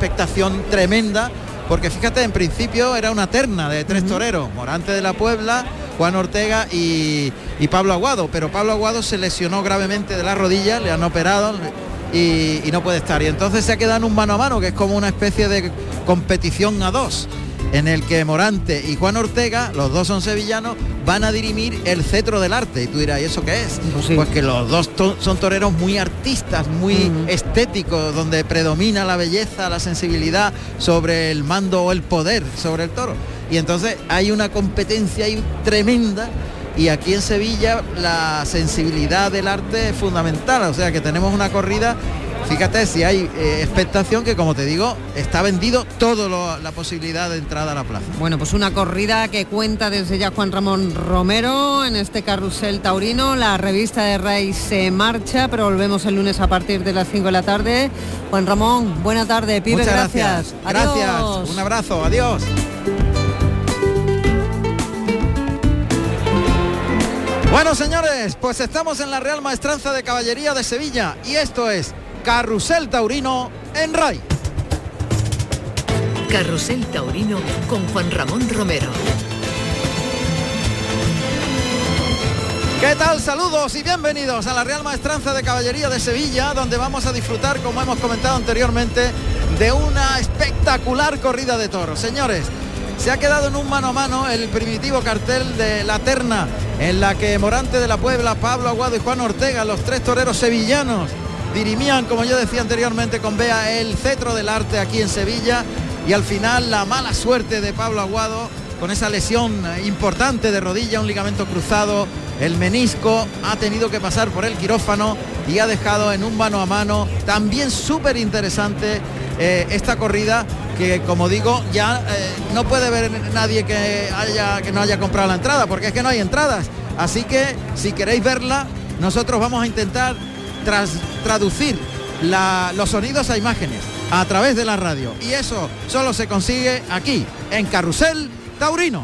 expectación tremenda, porque fíjate, en principio era una terna de tres toreros, Morante de la Puebla, Juan Ortega y, y Pablo Aguado, pero Pablo Aguado se lesionó gravemente de la rodilla, le han operado y, y no puede estar. Y entonces se ha quedado en un mano a mano, que es como una especie de competición a dos en el que Morante y Juan Ortega, los dos son sevillanos, van a dirimir el cetro del arte. Y tú dirás, ¿y eso qué es? Pues que los dos to- son toreros muy artistas, muy estéticos, donde predomina la belleza, la sensibilidad sobre el mando o el poder sobre el toro. Y entonces hay una competencia ahí tremenda. Y aquí en Sevilla la sensibilidad del arte es fundamental, o sea que tenemos una corrida Fíjate si hay eh, expectación que, como te digo, está vendido toda la posibilidad de entrada a la plaza. Bueno, pues una corrida que cuenta desde ya Juan Ramón Romero en este carrusel taurino. La revista de Rey se marcha, pero volvemos el lunes a partir de las 5 de la tarde. Juan Ramón, buena tarde, pibe, Muchas gracias. gracias. Un abrazo. Adiós. Bueno, señores, pues estamos en la Real Maestranza de Caballería de Sevilla y esto es Carrusel Taurino en RAI. Carrusel Taurino con Juan Ramón Romero. ¿Qué tal? Saludos y bienvenidos a la Real Maestranza de Caballería de Sevilla, donde vamos a disfrutar, como hemos comentado anteriormente, de una espectacular corrida de toros. Señores, se ha quedado en un mano a mano el primitivo cartel de la terna, en la que Morante de la Puebla, Pablo Aguado y Juan Ortega, los tres toreros sevillanos, dirimían, como yo decía anteriormente, con Bea el cetro del arte aquí en Sevilla. Y al final la mala suerte de Pablo Aguado con esa lesión importante de rodilla, un ligamento cruzado, el menisco, ha tenido que pasar por el quirófano y ha dejado en un mano a mano también súper interesante eh, esta corrida que como digo ya eh, no puede ver nadie que haya que no haya comprado la entrada porque es que no hay entradas así que si queréis verla nosotros vamos a intentar tras- traducir los sonidos a imágenes a través de la radio y eso solo se consigue aquí en Carrusel Taurino.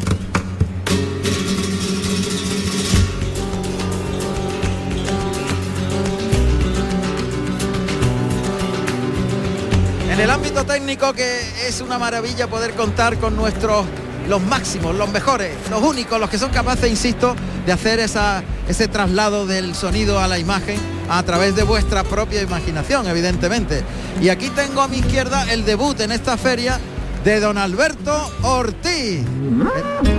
En el ámbito técnico que es una maravilla poder contar con nuestros los máximos, los mejores, los únicos, los que son capaces, insisto, de hacer esa, ese traslado del sonido a la imagen a través de vuestra propia imaginación, evidentemente. Y aquí tengo a mi izquierda el debut en esta feria de don Alberto Ortiz. Eh,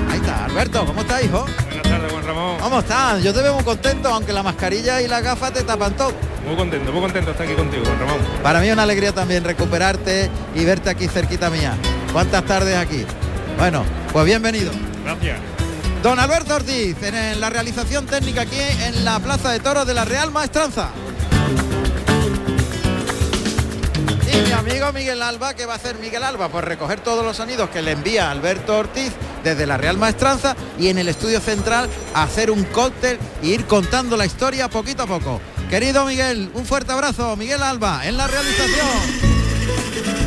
Ahí está, Alberto, ¿cómo está, hijo? Buenas tardes, Juan Ramón. ¿Cómo estás? Yo te veo muy contento, aunque la mascarilla y la gafa te tapan todo. Muy contento, muy contento estar aquí contigo, Juan Ramón. Para mí es una alegría también recuperarte y verte aquí cerquita mía. ¿Cuántas tardes aquí? Bueno, pues bienvenido. Gracias. Don Alberto Ortiz, en, la realización técnica aquí en la Plaza de Toros de la Real Maestranza. Y mi amigo Miguel Alba, ¿qué va a hacer Miguel Alba? Pues recoger todos los sonidos que le envía Alberto Ortiz desde la Real Maestranza y en el estudio central hacer un cóctel e ir contando la historia poquito a poco. Querido Miguel, un fuerte abrazo. Miguel Alba, en la realización.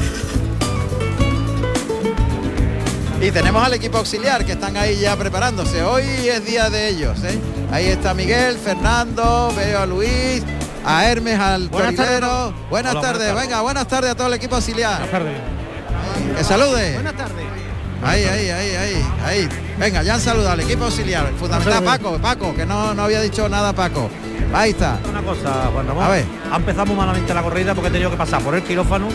Y tenemos al equipo auxiliar que están ahí ya preparándose. Hoy es día de ellos. ¿eh? Ahí está Miguel, Fernando, veo a Luis, a Hermes, al Buenas Buenas tardes, tardes. venga, buenas tardes a todo el equipo auxiliar. Buenas tardes. Que salude. Buenas tardes. Ahí, ahí, ahí, ahí, ahí. Venga, ya han saludado al equipo auxiliar. Fundamental Paco, Paco, que no, no había dicho nada Paco. Ahí está. Una cosa, Juan Ramón. A ver. Ha empezado muy malamente la corrida porque he tenido que pasar por el quirófano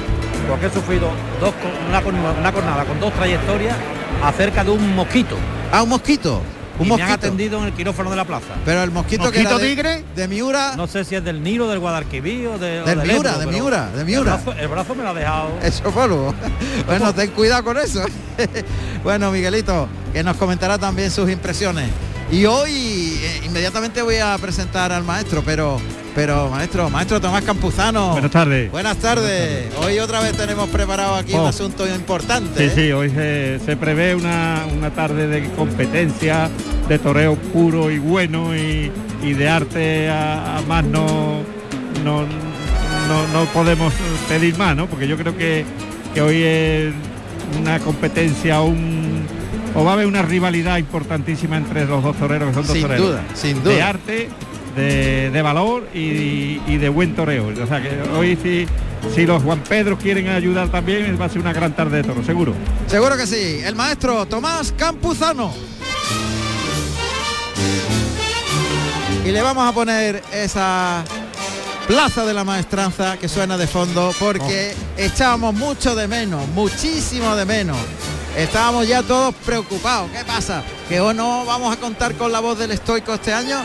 porque he sufrido dos, una, una cornada con dos trayectorias acerca de un mosquito. Ah, un mosquito. Un y me han mosquito. atendido en el quirófano de la plaza. Pero el mosquito, que ¿Mosquito era de, tigre? de Miura, No sé si es del Nilo, del Guadalquivir o de, o Del del Miura, Ebro, de Miura, de Miura. El brazo, el brazo me lo ha dejado. Eso polvo. Bueno, ten cuidado con eso. bueno, Miguelito, que nos comentará también sus impresiones. Y hoy eh, inmediatamente voy a presentar al maestro, pero pero maestro, maestro Tomás Campuzano. Buenas tardes. Buenas tardes. Hoy otra vez tenemos preparado aquí un Oh. asunto importante. Sí, ¿eh? sí, hoy se, se prevé una, una tarde de competencia, de toreo puro y bueno y, y de arte a, a más no, no, no, no podemos pedir más, ¿no? Porque yo creo que, que hoy es una competencia, un, o va a haber una rivalidad importantísima entre los dos toreros, que son dos Sin toreros. duda, sin De duda. arte, de, de valor y, y de buen toreo. O sea que hoy sí, si los Juan Pedro quieren ayudar también, va a ser una gran tarde de toro, seguro. Seguro que sí. El maestro Tomás Campuzano. Y le vamos a poner esa plaza de la maestranza que suena de fondo porque echábamos mucho de menos, muchísimo de menos. Estábamos ya todos preocupados. ¿Qué pasa? ¿Que o no vamos a contar con la voz del estoico este año?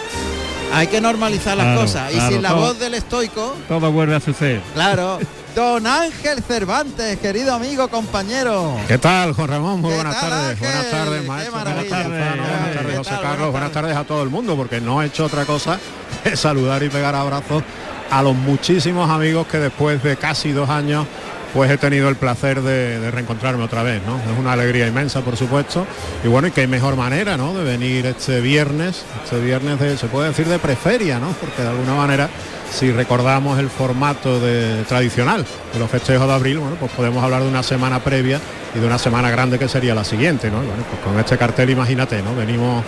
Hay que normalizar las Claro, cosas. y claro, sin la todo- voz del estoico, Todo vuelve a suceder. claro. Don Ángel Cervantes, querido amigo, compañero. ¿Qué tal, Juan Ramón? Muy ¿Qué buenas tal, tardes. Ángel? Buenas tardes, maestro. Buenas tardes, Buenas José buenas Carlos. Buenas tardes. tardes a todo el mundo, porque no he hecho otra cosa que saludar y pegar abrazos a los muchísimos amigos que después de casi dos años pues he tenido el placer de, de reencontrarme otra vez, ¿no? Es una alegría inmensa, por supuesto. Y bueno, y qué mejor manera, ¿no? De venir este viernes, este viernes de, se puede decir de preferia, ¿no? Porque de alguna manera, si recordamos el formato de, tradicional de los festejos de abril, bueno, pues podemos hablar de una semana previa y de una semana grande que sería la siguiente, ¿no? Y bueno, pues con este cartel, imagínate, ¿no? Venimos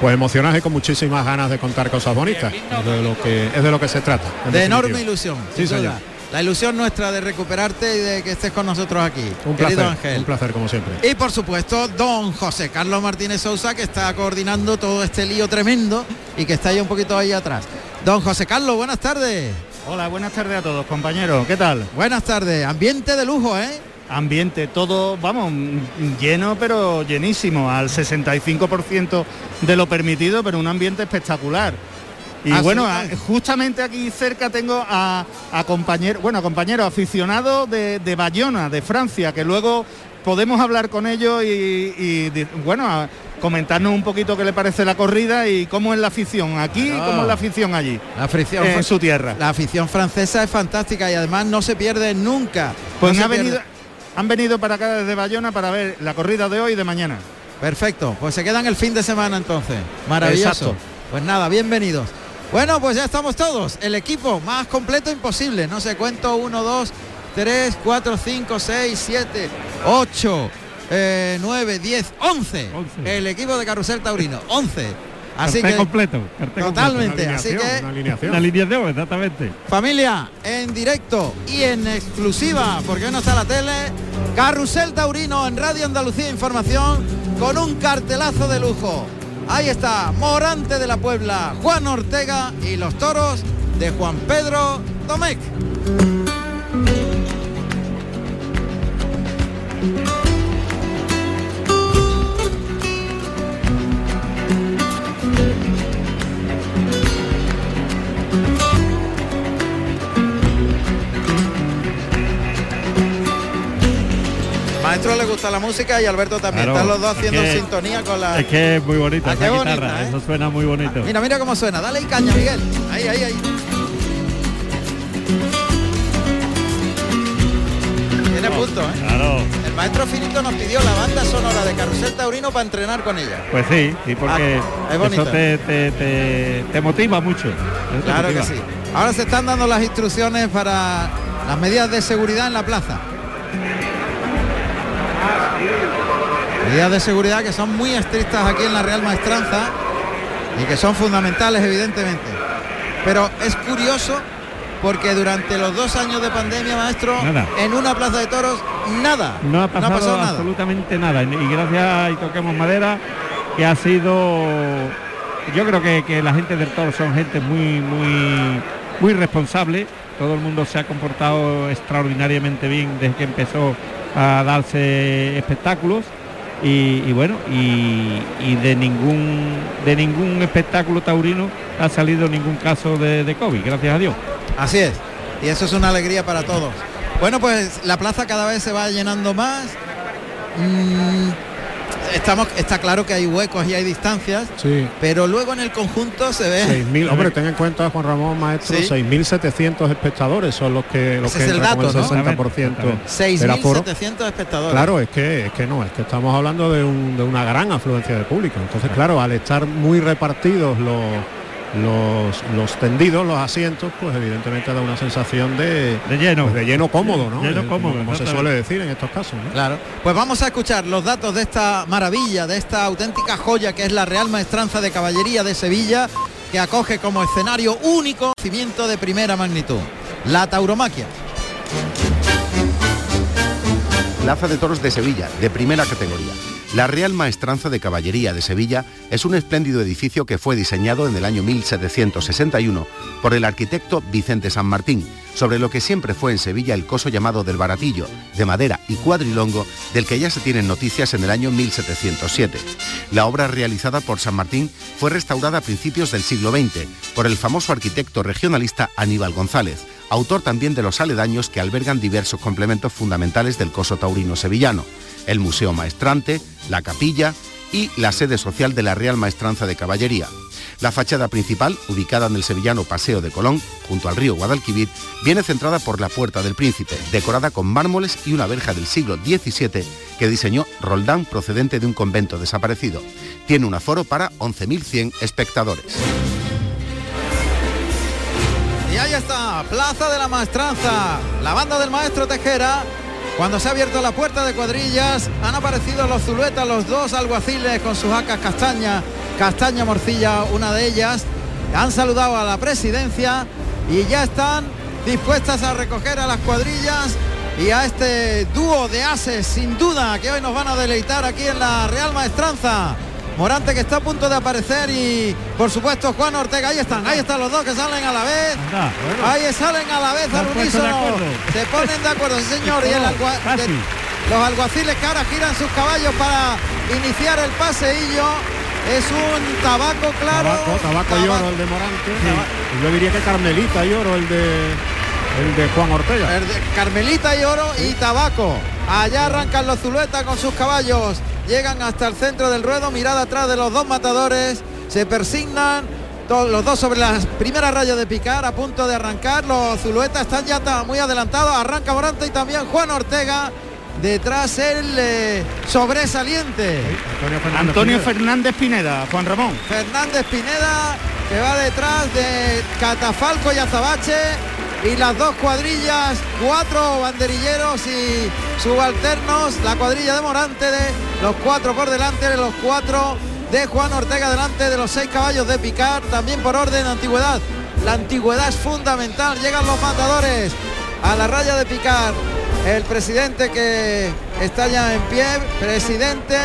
pues emocionados y con muchísimas ganas de contar cosas bonitas. Es de lo que, es de lo que se trata. en De definitiva. enorme ilusión. Sí, señor. La ilusión nuestra de recuperarte y de que estés con nosotros aquí. Un querido placer, Ángel. un placer como siempre. Y por supuesto, don José Carlos Martínez Sousa, que está coordinando todo este lío tremendo y que está ahí un poquito ahí atrás. Don José Carlos, buenas tardes. Hola, buenas tardes a todos, compañeros. ¿Qué tal? Buenas tardes. Ambiente de lujo, ¿eh? Ambiente, todo, vamos, lleno, pero llenísimo, al 65% de lo permitido, pero un ambiente espectacular. Y bueno, a- Absolutamente. justamente aquí cerca tengo a, a compañeros, bueno, a compañeros aficionados de, de Bayona, de Francia, que luego podemos hablar con ellos y, bueno, comentarnos un poquito qué le parece la corrida y cómo es la afición aquí y cómo es la afición allí, La afición, en su tierra. la afición francesa es fantástica y además no se pierde nunca. Pues No ha venido, han venido para acá desde Bayona para ver la corrida de hoy y de mañana. Perfecto, pues se quedan el fin de semana entonces. Maravilloso. Exacto. Pues nada, bienvenidos. Bueno, pues ya estamos todos. El equipo más completo imposible. No sé, cuento 1, 2, 3, 4, 5, 6, 7, 8, 9, 10, 11. Once. El equipo de Carrusel Taurino, 11. Así Cartel que, completo. Totalmente, Una así que- una completo. alineación. Una alineación, exactamente. familia, en directo y en exclusiva, porque hoy no está la tele, Carrusel Taurino en Radio Andalucía Información con un cartelazo de lujo. Ahí está, Morante de la Puebla, Juan Ortega y los toros de Juan Pedro Domecq. Maestro le gusta la música y Alberto también. Claro, Están los dos es haciendo que- sintonía con la. Es que es muy bonita Ah, esa qué guitarra, bonita, ¿eh? eso suena muy bonito. Mira, mira cómo suena. Dale y caña, Miguel. Ahí, ahí, ahí. Tiene punto, ¿eh? Claro. El maestro Finito nos pidió la banda sonora de Carrusel Taurino para entrenar con ella. Pues sí, sí, porque Ah, es eso te, te, te- te motiva mucho. Claro que sí. Ahora se están dando las instrucciones para las medidas de seguridad en la plaza. Medidas de seguridad que son muy estrictas aquí en la Real Maestranza y que son fundamentales evidentemente. Pero es curioso porque durante los dos años de pandemia, maestro, Nada. en una plaza de toros, nada. No ha pasado, pasado nada. absolutamente nada. Y gracias y toquemos madera, que ha sido. Yo creo que, que la gente del toro son gente muy, muy, muy responsable. Todo el mundo se ha comportado extraordinariamente bien desde que empezó a darse espectáculos. Y, bueno, y, y de ningún de ningún espectáculo taurino ha salido ningún caso de, de COVID, gracias a Dios. Así es. Y eso es una alegría para todos. Bueno, pues la plaza cada vez se va llenando más. Mm, estamos, está claro que hay huecos y hay distancias, Sí. pero luego en el conjunto se ve. 6.000, hombre, ten en cuenta, Juan Ramón, maestro, Sí. 6.700 espectadores son los que, los Ese que es el dato, el ¿no? 60% Exactamente. del aforo. 6.700 espectadores. Claro, es que, es que no, es que estamos hablando de, un- de una gran afluencia de público. Entonces, claro, al estar muy repartidos los, los, los tendidos, los asientos, pues evidentemente da una sensación de, De lleno. pues, de lleno cómodo, ¿no? Lleno Eh, cómodo, como, como se suele decir en estos casos. ¿no? Claro. Pues vamos a escuchar los datos de esta maravilla, de esta auténtica joya que es la Real Maestranza de Caballería de Sevilla, que acoge como escenario único cimiento de primera magnitud, la tauromaquia. Plaza de Toros de Sevilla, de primera categoría. La Real Maestranza de Caballería de Sevilla es un espléndido edificio que fue diseñado en el año 1761 por el arquitecto Vicente San Martín, sobre lo que siempre fue en Sevilla el coso llamado del Baratillo, de madera y cuadrilongo, del que ya se tienen noticias en el año 1707. La obra realizada por San Martín fue restaurada a principios del siglo XX por el famoso arquitecto regionalista Aníbal González, autor también de los aledaños que albergan diversos complementos fundamentales del coso taurino sevillano, el Museo Maestrante, la capilla y la sede social de la Real Maestranza de Caballería. La fachada principal, ubicada en el sevillano Paseo de Colón, junto al río Guadalquivir, viene centrada por la Puerta del Príncipe, decorada con mármoles y una verja del siglo XVII que diseñó Roldán procedente de un convento desaparecido. Tiene un aforo para 11.100 espectadores. Y ahí está, Plaza de la Maestranza, la banda del maestro Tejera. Cuando se ha abierto la puerta de cuadrillas, han aparecido los zuluetas, los dos alguaciles con sus acas castaña, castaña morcilla, una de ellas. Han saludado a la presidencia y ya están dispuestas a recoger a las cuadrillas y a este dúo de ases, sin duda, que hoy nos van a deleitar aquí en la Real Maestranza. Morante que está a punto de aparecer y por supuesto Juan Ortega, ahí están, ahí están los dos que salen a la vez. Anda, bueno. Ahí salen a la vez al unísono. Se ponen de acuerdo, sí señor. Y el algua- Casi. de- los alguaciles que ahora giran sus caballos para iniciar el paseillo. Es un tabaco claro. Tabaco, tabaco y oro el de Morante. Yo diría que Carmelita y oro el de el de Juan Ortega. el de Carmelita y oro y tabaco. Allá arrancan los zuluetas con sus caballos. Llegan hasta el centro del ruedo, mirada atrás de los dos matadores. Se persignan todos los dos sobre las primeras rayas de picar, a punto de arrancar. Los zuluetas están ya muy adelantados. Arranca Morante y también Juan Ortega. Detrás el eh, sobresaliente. Antonio Fernández. Antonio Pineda. Fernández Pineda, Juan Ramón. Fernández Pineda que va detrás de Catafalco y Azabache y las dos cuadrillas, cuatro banderilleros y subalternos, la cuadrilla de Morante de los cuatro por delante de los cuatro de Juan Ortega delante de los seis caballos de Picar, también por orden de antigüedad. La antigüedad es fundamental, llegan los matadores a la raya de Picar. El presidente que está ya en pie, presidente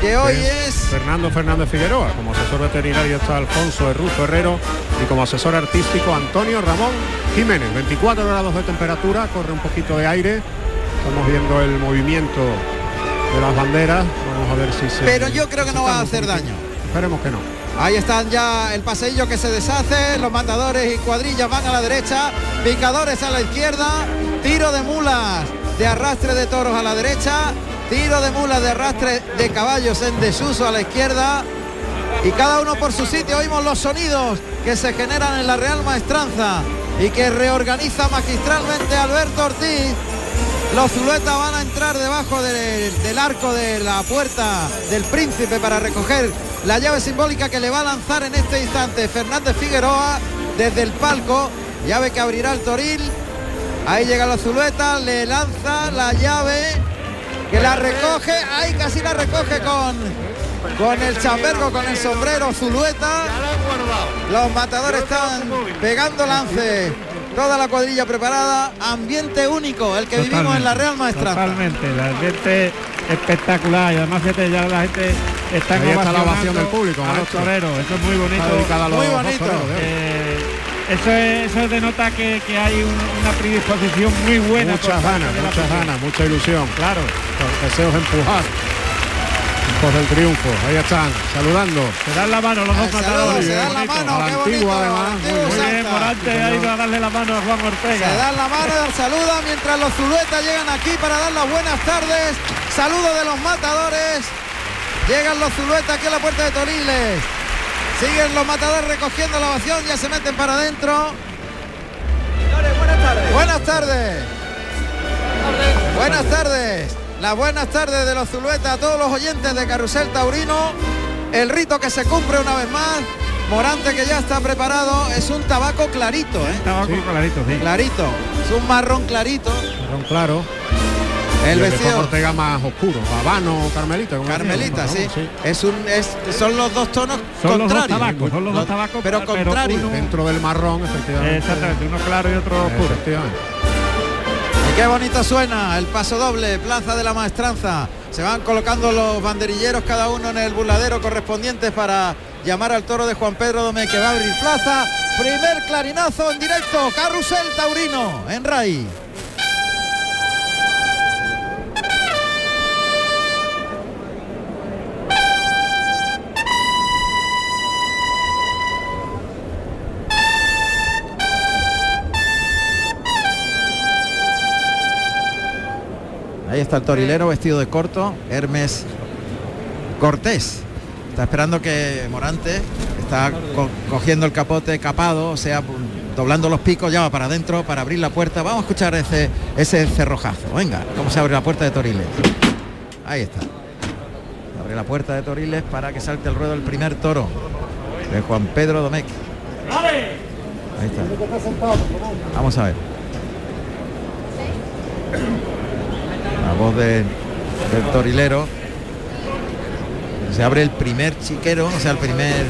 que hoy es Fernando Fernández Figueroa, como asesor veterinario está Alfonso Herruzo Herrero y como asesor artístico Antonio Ramón Jiménez. 24 grados de temperatura, corre un poquito de aire. Estamos viendo el movimiento de las banderas. Vamos a ver si se. Pero yo creo que no va a hacer daño. Esperemos que no. Ahí están ya el paseillo que se deshace, los matadores y cuadrillas van a la derecha, picadores a la izquierda, tiro de mulas de arrastre de toros a la derecha, tiro de mulas de arrastre de caballos en desuso a la izquierda y cada uno por su sitio oímos los sonidos que se generan en la Real Maestranza y que reorganiza magistralmente Alberto Ortiz. Los zuluetas van a entrar debajo del, arco de la puerta del príncipe para recoger la llave simbólica que le va a lanzar en este instante Fernández Figueroa desde el palco. Llave que abrirá el toril. Ahí llega los zuluetas, le lanza la llave que la recoge. Ahí casi la recoge con, con el chambergo, con el sombrero zulueta. Los matadores están pegando lance. Toda la cuadrilla preparada. Ambiente único, el que vivimos en la Real Maestranza. Totalmente, el ambiente espectacular y además fíjate ya la gente está está la ovación del público, a los maestro. toreros, eso es muy bonito. Está dedicada a los Muy bonito. toreros. Eh, eso, es- eso denota que, que hay un- una predisposición muy buena. por muchas ganas, muchas ganas, mucha ilusión. Claro. Con deseos de empujar. Hijos del triunfo, ahí están, saludando. Se dan la mano los dos saludos, matadores. se dan la mano, A la qué antigua, bonito, además, antiguo muy bien. Morante ha ido a darle la mano a Juan Ortega. Se dan la mano, saluda mientras los zuluetas llegan aquí para dar las buenas tardes. Saludo de los matadores. Llegan los zuluetas aquí a la puerta de Toriles. Siguen los matadores recogiendo la ovación, ya se meten para adentro. buenas tardes. Buenas tardes. Buenas tardes. Las buenas tardes de los zuluetas a todos los oyentes de Carrusel Taurino. El rito que se cumple una vez más. Morante que ya está preparado. Es un tabaco clarito, ¿eh? Tabaco Sí. clarito, sí. Clarito. Es un marrón clarito. Marrón claro. El vestido- Ortega más oscuro, habano o carmelita. Carmelita, sí. Es un, es, son los dos tonos Son los dos contrarios. tabacos, son los dos tabacos, pero pero contrarios. uno- Dentro del marrón, efectivamente. Exactamente, uno claro y otro oscuro. Efectivamente. Y qué bonito suena el paso doble, Plaza de la Maestranza. Se van colocando los banderilleros cada uno en el burladero correspondiente para llamar al toro de Juan Pedro Domé que va a abrir plaza. Primer clarinazo en directo, Carrusel Taurino en RAI. Está el torilero vestido de corto, Hermes Cortés. Está esperando que Morante está co- cogiendo el capote capado, o sea, doblando los picos, ya va para adentro para abrir la puerta. Vamos a escuchar ese, ese cerrojazo. Venga, cómo se abre la puerta de Toriles. Ahí está. Abre la puerta de Toriles para que salte al ruedo el primer toro de Juan Pedro Domecq. Ahí está. Vamos a ver. La voz de- del torilero. Se abre el primer chiquero, o sea, el primer.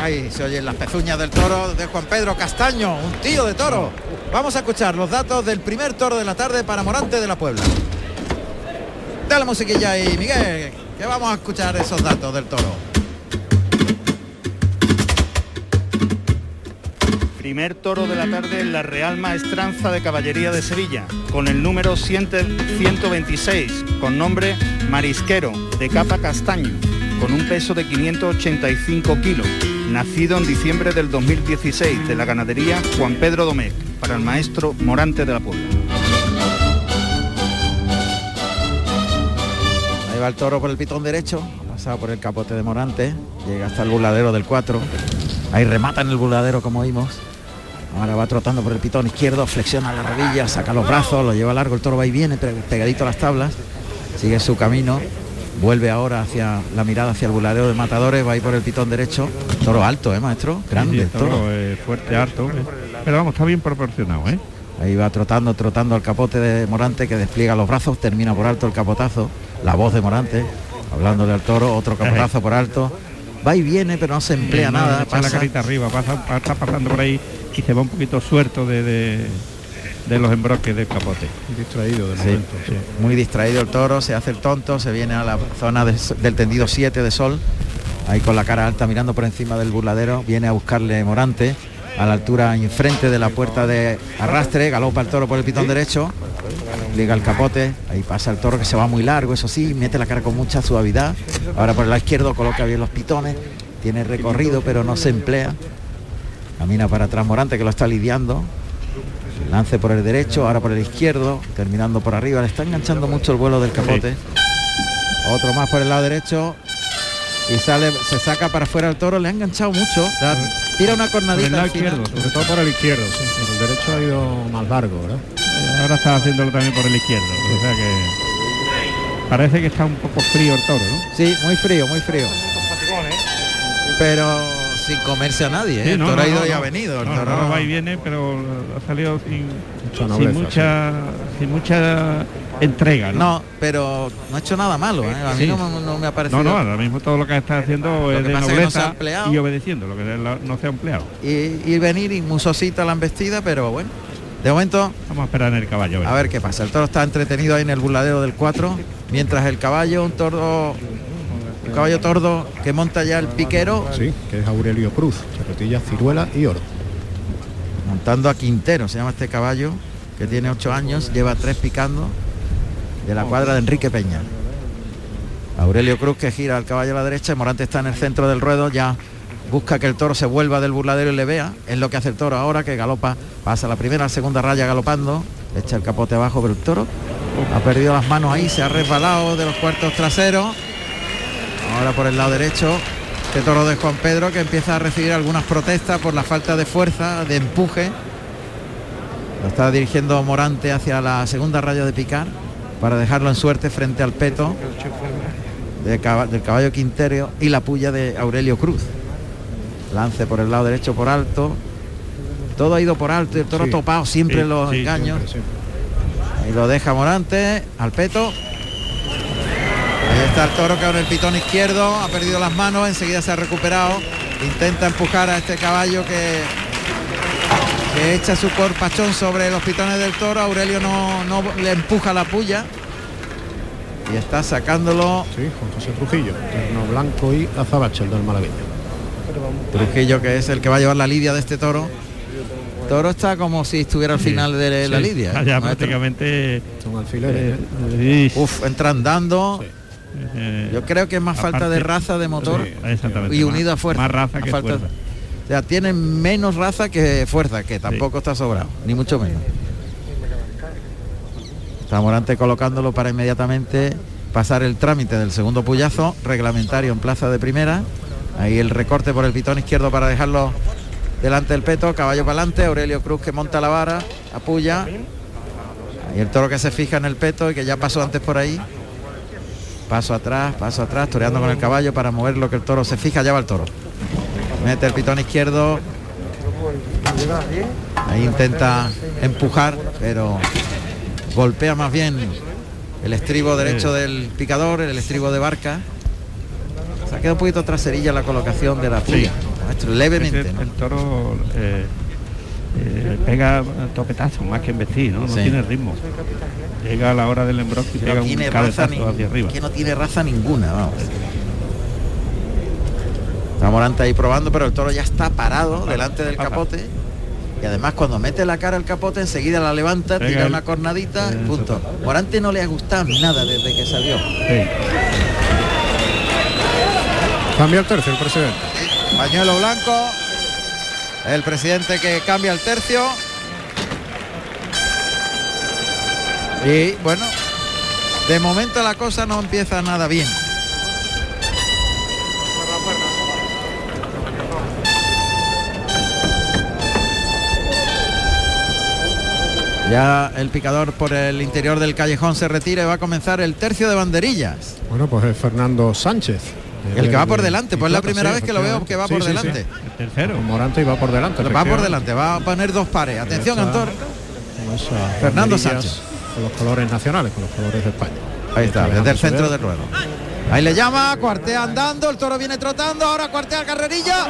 Ahí se oyen las pezuñas del toro de Juan Pedro Castaño, un tío de toro. Vamos a escuchar los datos del primer toro de la tarde para Morante de la Puebla. Dale musiquilla ahí, Miguel, que vamos a escuchar esos datos del toro. Primer toro de la tarde en la Real Maestranza de Caballería de Sevilla, con el número 100 126, con nombre Marisquero, de capa castaño, con un peso de 585 kilos, nacido en diciembre del 2016 de la ganadería Juan Pedro Domecq, para el maestro Morante de la Puebla. Ahí va el toro por el pitón derecho, ha pasado por el capote de Morante, llega hasta el burladero del 4. Ahí remata en el burladero como vimos. Ahora va trotando por el pitón izquierdo, flexiona la rodilla, saca los brazos, lo lleva largo, el toro va y viene, pe- pegadito a las tablas, sigue su camino, vuelve ahora hacia la mirada hacia el burladero de matadores, va ahí por el pitón derecho. Toro alto, ¿eh, maestro? Grande Sí, toro, toro. eh, fuerte, alto. eh. Pero vamos, está bien proporcionado, ¿eh? Ahí va trotando, trotando al capote de Morante que despliega los brazos, termina por alto el capotazo, la voz de Morante, hablándole al toro, otro capotazo por alto. Va y viene, pero no se emplea Sí, nada. echa la pasa- carita arriba, pasa, pa- está pasando por ahí y se va un poquito suelto de, de, de los embroques del capote. Distraído de Sí, momento. sí. Muy distraído el toro, se hace el tonto, se viene a la zona de- del tendido 7 de sol, ahí con la cara alta mirando por encima del burladero, viene a buscarle Morante a la altura enfrente de la puerta de arrastre, galopa el toro por el pitón derecho, liga el capote, ahí pasa el toro que se va muy largo, eso sí, mete la cara con mucha suavidad, ahora por el izquierdo coloca bien los pitones, tiene recorrido pero no se emplea, camina para atrás Morante que lo está lidiando, lance por el derecho, ahora por el izquierdo, terminando por arriba, le está enganchando mucho el vuelo del capote. Otro más por el lado derecho y sale, se saca para afuera el toro, le ha enganchado mucho, da- tira una Por el cornadita lado izquierdo, Sobre todo por el izquierdo, sí. Por el derecho ha ido más largo, ¿verdad? Eh, Ahora está haciéndolo también por el izquierdo. O sea que parece que está un poco frío el toro, ¿no? Sí, muy frío, muy frío. Pero sin comerse a nadie, ¿eh? Sí, el no, toro no, ha ido no, y ha no. venido. el No, toro no- va y viene, pero ha salido sin, Mucha sin mucha sin mucha entrega, ¿no? No, pero no ha hecho nada malo, ¿eh? A mí Sí. no, me- no me ha parecido. No, no, ahora mismo todo lo que está haciendo Lo es que de es no nobleza empleado. y obedeciendo, lo que no se ha empleado. Y, y venir y musosita la embestida, pero bueno. De momento, Vamos a esperar en el caballo. a ver qué pasa. El toro está entretenido ahí en el burladero del 4, mientras el caballo, un toro, un caballo tordo que monta ya el piquero, Sí, que es Aurelio Cruz, chapetillas, ciruela y oro. montando a Quintero, se llama este caballo, que tiene 8 años, lleva tres picando, de la cuadra de Enrique Peña. Aurelio Cruz que gira al caballo a la derecha, Morante está en el centro del ruedo, ya busca que el toro se vuelva del burladero y le vea, es lo que hace el toro ahora, que galopa, pasa la primera, la segunda raya galopando, echa el capote abajo, pero el toro ha perdido las manos ahí, se ha resbalado de los cuartos traseros, ahora por el lado derecho, este toro de Juan Pedro que empieza a recibir algunas protestas por la falta de fuerza, de empuje, lo está dirigiendo Morante hacia la segunda raya de picar para dejarlo en suerte frente al peto de del caballo Quintero y la puya de Aurelio Cruz. Lance por el lado derecho por alto. Todo ha ido por alto y el toro Sí. topado siempre Sí, en los sí, engaños. siempre, siempre. Ahí lo deja Morante al peto. Ahí está el toro que con el pitón izquierdo ha perdido las manos, enseguida se ha recuperado. Intenta empujar a este caballo que, que echa su corpachón sobre los pitones del toro. Aurelio no, no le empuja la puya. Y está sacándolo Sí, Juan José Trujillo, terno blanco y azabache, el del malagueño. Trujillo, que es el que va a llevar la lidia de este toro. Toro está como si estuviera al final de la Sí, lidia. ¿eh, Ya maestro? prácticamente. Son alfileres. eh, ¿eh? sí, Uf, entran dando. eh, Yo creo que es más falta de raza de motor Sí, y más- unido a fuerza. Más raza que falta- fuerza. Sea, tiene menos raza que fuerza, que tampoco está sobrado, ni mucho menos. Está Morante colocándolo para inmediatamente pasar el trámite del segundo puyazo reglamentario en plaza de primera. Ahí el recorte por el pitón izquierdo para dejarlo delante del peto, caballo para adelante, Aurelio Cruz que monta la vara, apuya. Ahí el toro que se fija en el peto y que ya pasó antes por ahí. Paso atrás, paso atrás, toreando con el caballo para mover lo que el toro se fija, ya va el toro. Mete el pitón izquierdo. Ahí intenta empujar, pero golpea más bien el estribo derecho del picador, el estribo de barca. Se ha quedado un poquito traserilla la colocación de la puya. Maestro, levemente. El toro eh, eh, pega topetazos más que embestir, ¿no? No Sí. tiene ritmo. Llega a la hora del embroque y pega no un raza cabezazo hacia arriba. ni- que no tiene raza ninguna, vamos. Está Morante ahí probando, pero el toro ya está parado delante del capote. Y además cuando mete la cara al capote enseguida la levanta, tira una cornadita, Eso. punto. Morante no le ha gustado nada desde que salió. Sí. Cambia el tercio el presidente. Pañuelo blanco. El presidente que cambia el tercio. Y bueno, de momento la cosa no empieza nada bien. Ya el picador por el interior del callejón se retira y va a comenzar el tercio de banderillas. Bueno, pues es Fernando Sánchez. El que va por de- delante, pues es la primera sí, vez que lo veo que va por delante. Sí, El tercero. Con Morante y va por delante. Va por delante, va a poner dos pares. Atención. Antor. Fernando Sánchez. Con los colores nacionales, con los colores de España. Ahí está, desde el centro del ruedo. Ahí le llama, cuartea andando, el toro viene trotando, ahora cuartea carrerilla,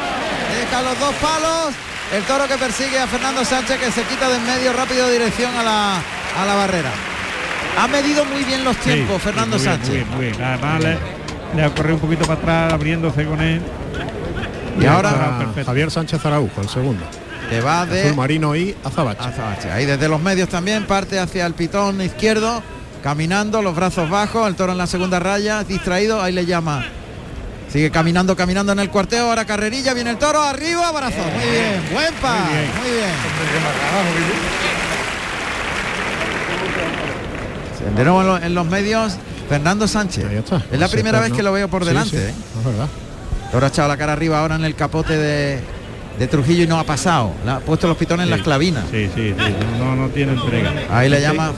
deja los dos palos, el toro que persigue a Fernando Sánchez que se quita de en medio rápido dirección a la, a la barrera. Ha medido muy bien los tiempos sí, Fernando muy bien, Sánchez. Muy bien, muy bien. Además le, le ha corrido un poquito para atrás, abriéndose con él. Y ahora. Javier Sánchez Araujo, el segundo. que va de Azul marino y azabache. Azabache. Ahí desde los medios también parte hacia el pitón izquierdo, caminando, los brazos bajos, el toro en la segunda raya, distraído, ahí le llama. Sigue caminando, caminando en el cuarteo, ahora carrerilla, viene el toro, arriba, brazo. Muy bien, buen par, Muy bien. muy bien. De nuevo en, lo- en los medios, Fernando Sánchez. Ahí está. Es la primera vez que lo veo por delante. sí, ¿eh? Es verdad. Toro ha echado la cara arriba ahora en el capote de, de Trujillo y no ha pasado. Le ha puesto los pitones en las clavinas. Sí, sí, sí. No, no tiene entrega. Ahí le Estoy- llama.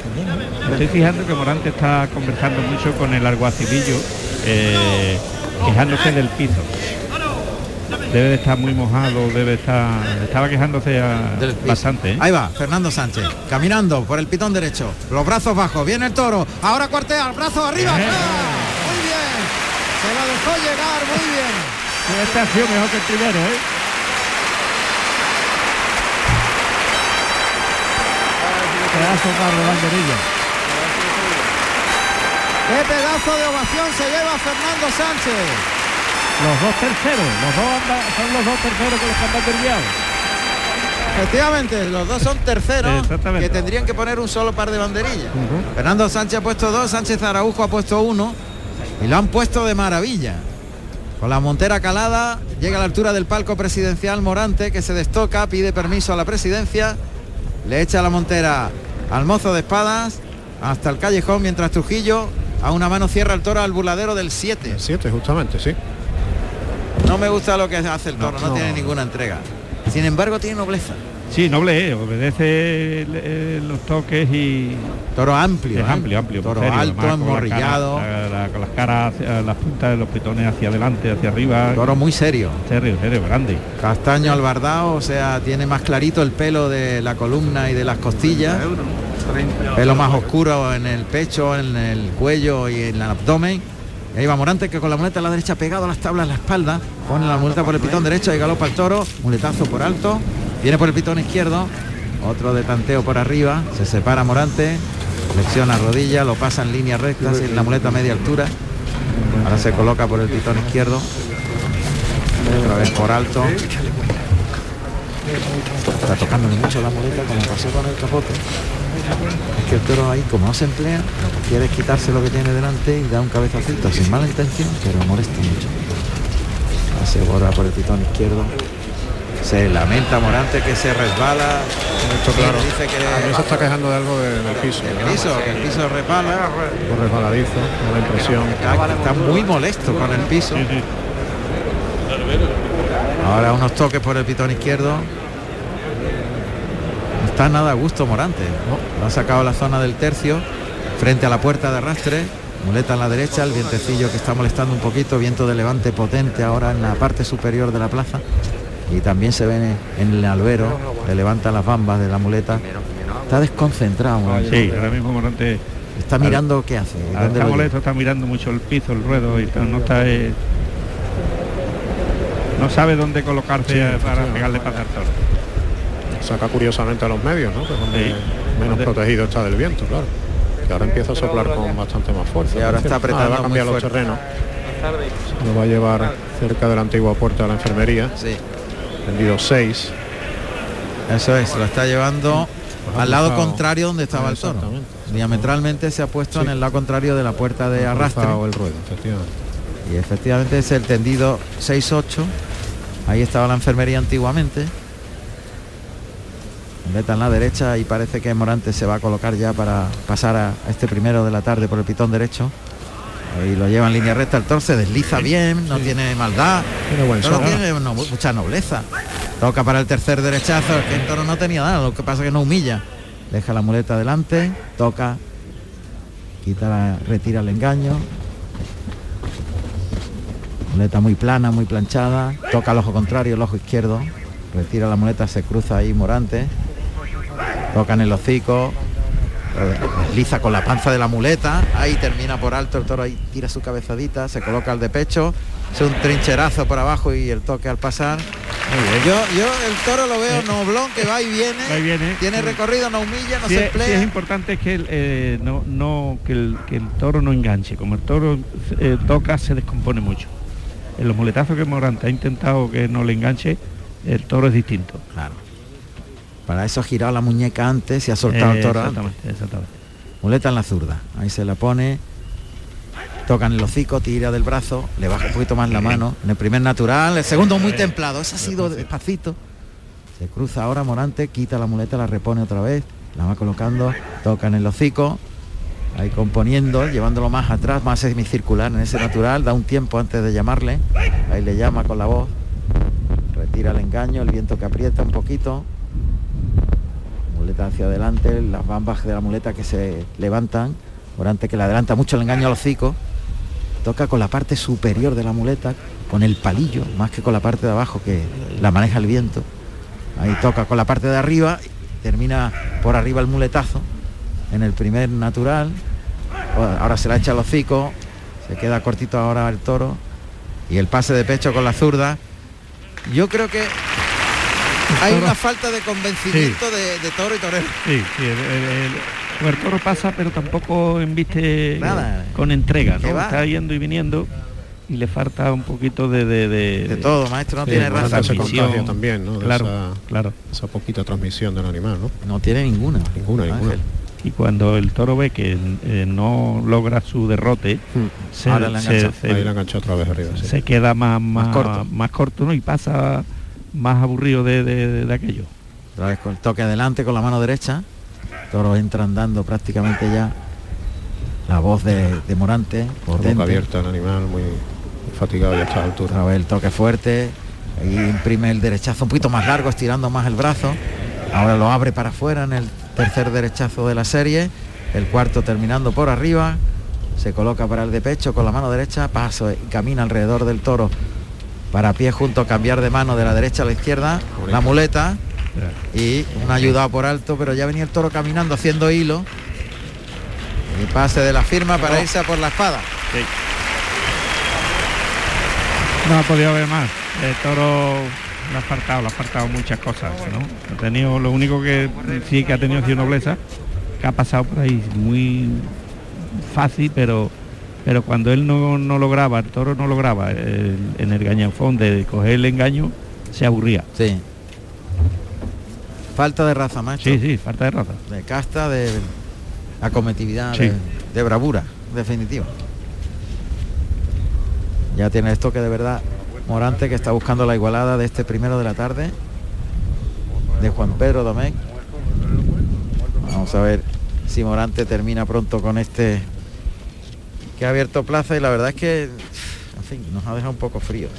me Estoy fijando que Morante está conversando mucho con el alguacilillo, eh, quejándose del piso. Debe de estar muy mojado, debe estar. Estaba quejándose a- bastante. ¿eh? Ahí va, Fernando Sánchez, caminando por el pitón derecho, los brazos bajos, viene el toro, ahora cuartea, brazos arriba, Bien. ¡ah! muy bien, se lo dejó llegar, muy bien. Este ha sido mejor que el primero, ¿eh? Pedazo de banderilla. ¡Qué pedazo de ovación se lleva Fernando Sánchez! Los dos terceros, los dos anda- son los dos terceros con los que han banderillado. Efectivamente, los dos son terceros que tendrían que poner un solo par de banderillas. Fernando Sánchez ha puesto dos, Sánchez Araujo ha puesto uno y lo han puesto de maravilla. Con la montera calada, llega a la altura del palco presidencial Morante, que se destoca, pide permiso a la presidencia, le echa la montera al mozo de espadas hasta el callejón, mientras Trujillo a una mano cierra el toro al burladero del 7. El 7, justamente, sí. No me gusta lo que hace el toro, no, no. tiene ninguna entrega. Sin embargo, tiene nobleza. Sí, noble, eh, obedece el- los toques y Toro amplio. es ¿eh? amplio, amplio. Toro serio, alto, además, con la emborrillado. cara- la- la- con las caras, hacia- las puntas de los pitones hacia adelante, hacia arriba. Toro muy serio. Serio, serio, grande. Castaño albardao, o sea, tiene más clarito el pelo de la columna y de las costillas. Pelo más oscuro en el pecho, en el cuello y en el abdomen. Y ahí va Morante que con la muleta a la derecha pegado a las tablas en la espalda. Pone la muleta por el pitón derecho y galopa el toro. Muletazo por alto. Viene por el pitón izquierdo. Otro de tanteo por arriba. Se separa Morante. Flexiona rodilla, lo pasa en línea recta, sin la muleta a media altura. Ahora se coloca por el pitón izquierdo. Otra vez por alto. Está tocándole mucho la muleta como pasó con el capote. Es que el toro ahí, como no se emplea, quiere quitarse lo que tiene delante y da un cabezacito sin mala intención, pero molesta mucho. Ahora se borra por el pitón izquierdo. Se lamenta Morante que se resbala. Esto claro. Dice que A mí se está quejando de algo de- del piso. el ¿no? piso, que el piso resbala. Por resbaladizo, la impresión. Está, está muy molesto con el piso. Ahora unos toques por el pitón izquierdo. No está nada a gusto Morante. Lo ha sacado a la zona del tercio, frente a la puerta de arrastre. Muleta en la derecha, el vientecillo que está molestando un poquito, viento de levante potente ahora en la parte superior de la plaza. Y también se ve en el albero, le levanta las bambas de la muleta. Está desconcentrado. Morante. Sí, ahora mismo Morante Está mirando qué hace. Dónde está molesto, está mirando mucho el piso, el ruedo y no está eh, no sabe dónde colocarse Sí, para sí, pegarle para al toro. Saca curiosamente a los medios, ¿no? Que es donde Sí. menos protegido está del viento, claro. Que ahora empieza a soplar con bastante más fuerza. Sí, ahora está Ah, va a cambiar los terrenos. Lo va a llevar cerca de la antigua puerta de la enfermería. Sí. Vendido 6. Eso es, lo está llevando Pues al lado contrario donde estaba el toro. Diametralmente se ha puesto Sí. en el lado contrario de la puerta de arrastre. el ruedo, efectivamente. Y efectivamente es el tendido 6-8. Ahí estaba la enfermería antiguamente. Meta en la derecha y parece que Morante se va a colocar ya para pasar a este primero de la tarde por el pitón derecho. Ahí lo lleva en línea recta, el toro se desliza bien, no tiene maldad. Tiene buen El sol. tiene no- mucha nobleza. Toca para el tercer derechazo, es que el toro no tenía nada, lo que pasa es que no humilla. Deja la muleta adelante, toca, quita la- retira el engaño. Muleta muy plana, muy planchada, toca el ojo contrario, el ojo izquierdo, retira la muleta, se cruza ahí Morante, toca en el hocico, desliza con la panza de la muleta, ahí termina por alto, el toro ahí tira su cabezadita, se coloca al de pecho, hace un trincherazo por abajo y el toque al pasar. Yo, yo el toro lo veo noblón que va y viene, Va y viene. tiene recorrido, no humilla, no Sí, se es- sí emplea. es importante que el, eh, no, no que el, que el toro no enganche. Como el toro eh, toca, se descompone mucho. En los muletazos que Morante ha intentado que no le enganche, el toro es distinto. Claro. Para eso ha girado la muñeca antes y ha soltado el Eh, toro. antes. exactamente, exactamente. Muleta en la zurda. Ahí se la pone. Toca en el hocico, tira del brazo, le baja un poquito más la mano. En el primer natural, el segundo muy templado. Ese ha sido despacito. Se cruza ahora Morante, quita la muleta, la repone otra vez, la va colocando, toca en el hocico, ahí componiendo, llevándolo más atrás, más semicircular en ese natural, da un tiempo antes de llamarle, ahí le llama con la voz, retira el engaño, el viento que aprieta un poquito, muleta hacia adelante, las bambas de la muleta que se levantan, Morante que le adelanta mucho el engaño al hocico, toca con la parte superior de la muleta, con el palillo, más que con la parte de abajo que la maneja el viento. Ahí toca con la parte de arriba, termina por arriba el muletazo en el primer natural. Ahora se la echa al hocico, se queda cortito ahora el toro y el pase de pecho con la zurda. Yo creo que hay una falta de convencimiento de, de toro y torero. Sí, sí, el, el- el- el toro pasa, pero tampoco embiste Nada. con entrega, ¿no? Está yendo y viniendo y le falta un poquito de... De, de- De todo, maestro, no Sí, tiene raza. también, Claro, esa, claro. esa poquita transmisión del animal, ¿no? No tiene ninguna. Ninguna, ninguna. Ángel. Y cuando el toro ve que eh, no logra su derrote, se, Ahora le ha se- se- Ahí la enganchó otra vez arriba. sí. se queda más, más, corto. más corto ¿no? y pasa más aburrido de, de- de- de aquello. Otra vez con el toque adelante con la mano derecha. Toro entra andando prácticamente ya. La voz de, de Morante. Por potente. boca abierta el animal, muy, fatigado ya a esta altura. Otra vez el toque fuerte. Ahí imprime el derechazo un poquito más largo, estirando más el brazo. Ahora lo abre para afuera en el tercer derechazo de la serie. El cuarto terminando por arriba. Se coloca para el de pecho con la mano derecha. Paso y camina alrededor del toro. Para pie junto, cambiar de mano de la derecha a la izquierda. La muleta. Y un ayudado por alto, pero ya venía el toro caminando haciendo hilo. Y pase de la firma para irse a por la espada. No ha podido haber más. El toro le ha faltado, le ha faltado muchas cosas, ¿no? Ha tenido, lo único que sí que ha tenido sido nobleza, que ha pasado por ahí muy fácil, pero pero cuando él no, no lograba, el toro no lograba el- en el gañafón de coger el engaño, se aburría. Sí. Falta de raza, macho. Sí, sí, falta de raza. De casta, de acometividad, Sí. de, de bravura, definitiva. Ya tiene esto que de verdad Morante que está buscando la igualada de este primero de la tarde de Juan Pedro Domecq. Vamos a ver si Morante termina pronto con este que ha abierto plaza y la verdad es que en fin, nos ha dejado un poco fríos.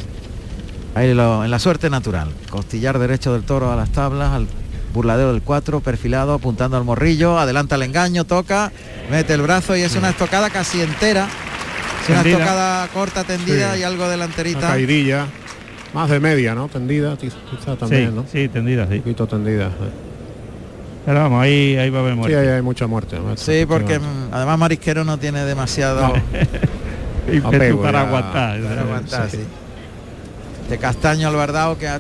Ahí lo- en la suerte natural. Costillar derecho del toro a las tablas, al burladero del 4, perfilado, apuntando al morrillo, adelanta el engaño, toca, mete el brazo y es una estocada casi entera. Es una Tendida. estocada corta, tendida Sí. y algo Una delanterita. caidilla, más de media, ¿no? Tendida, quizá también, sí, ¿no? sí, tendida, sí. Un poquito tendida. Pero vamos, ahí, ahí va a haber Sí, muerte. ahí hay mucha muerte. maestro, Sí, porque mm, además Marisquero no tiene demasiado apego para ya. aguantar. para aguantar, sí. De Castaño Albardao que ha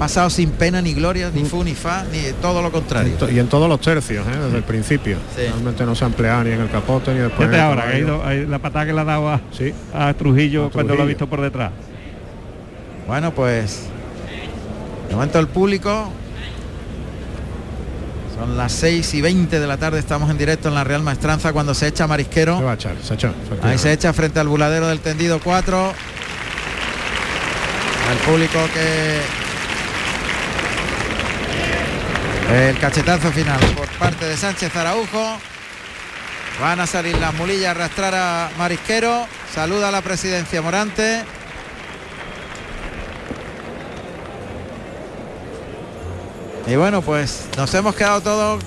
pasado sin pena ni gloria, ni fu ni fa, ni todo lo contrario. Y en todos los tercios, ¿eh? desde el principio. Sí. Realmente no se ha empleado ni en el capote ni después. el ahora, que ha ido, la patada que le ha dado a, Sí. a Trujillo A cuando lo ha visto por detrás. Bueno, pues de momento el público. Son las 6 y 20 de la tarde, estamos en directo en la Real Maestranza cuando se echa Se Marisquero. va a echar, se echa. Ahí se echa frente al buladero del tendido 4. El público que... El cachetazo final por parte de Sánchez Araujo. Van a salir las mulillas a arrastrar a Marisquero. Saluda a la presidencia Morante. Y bueno, pues nos hemos quedado todos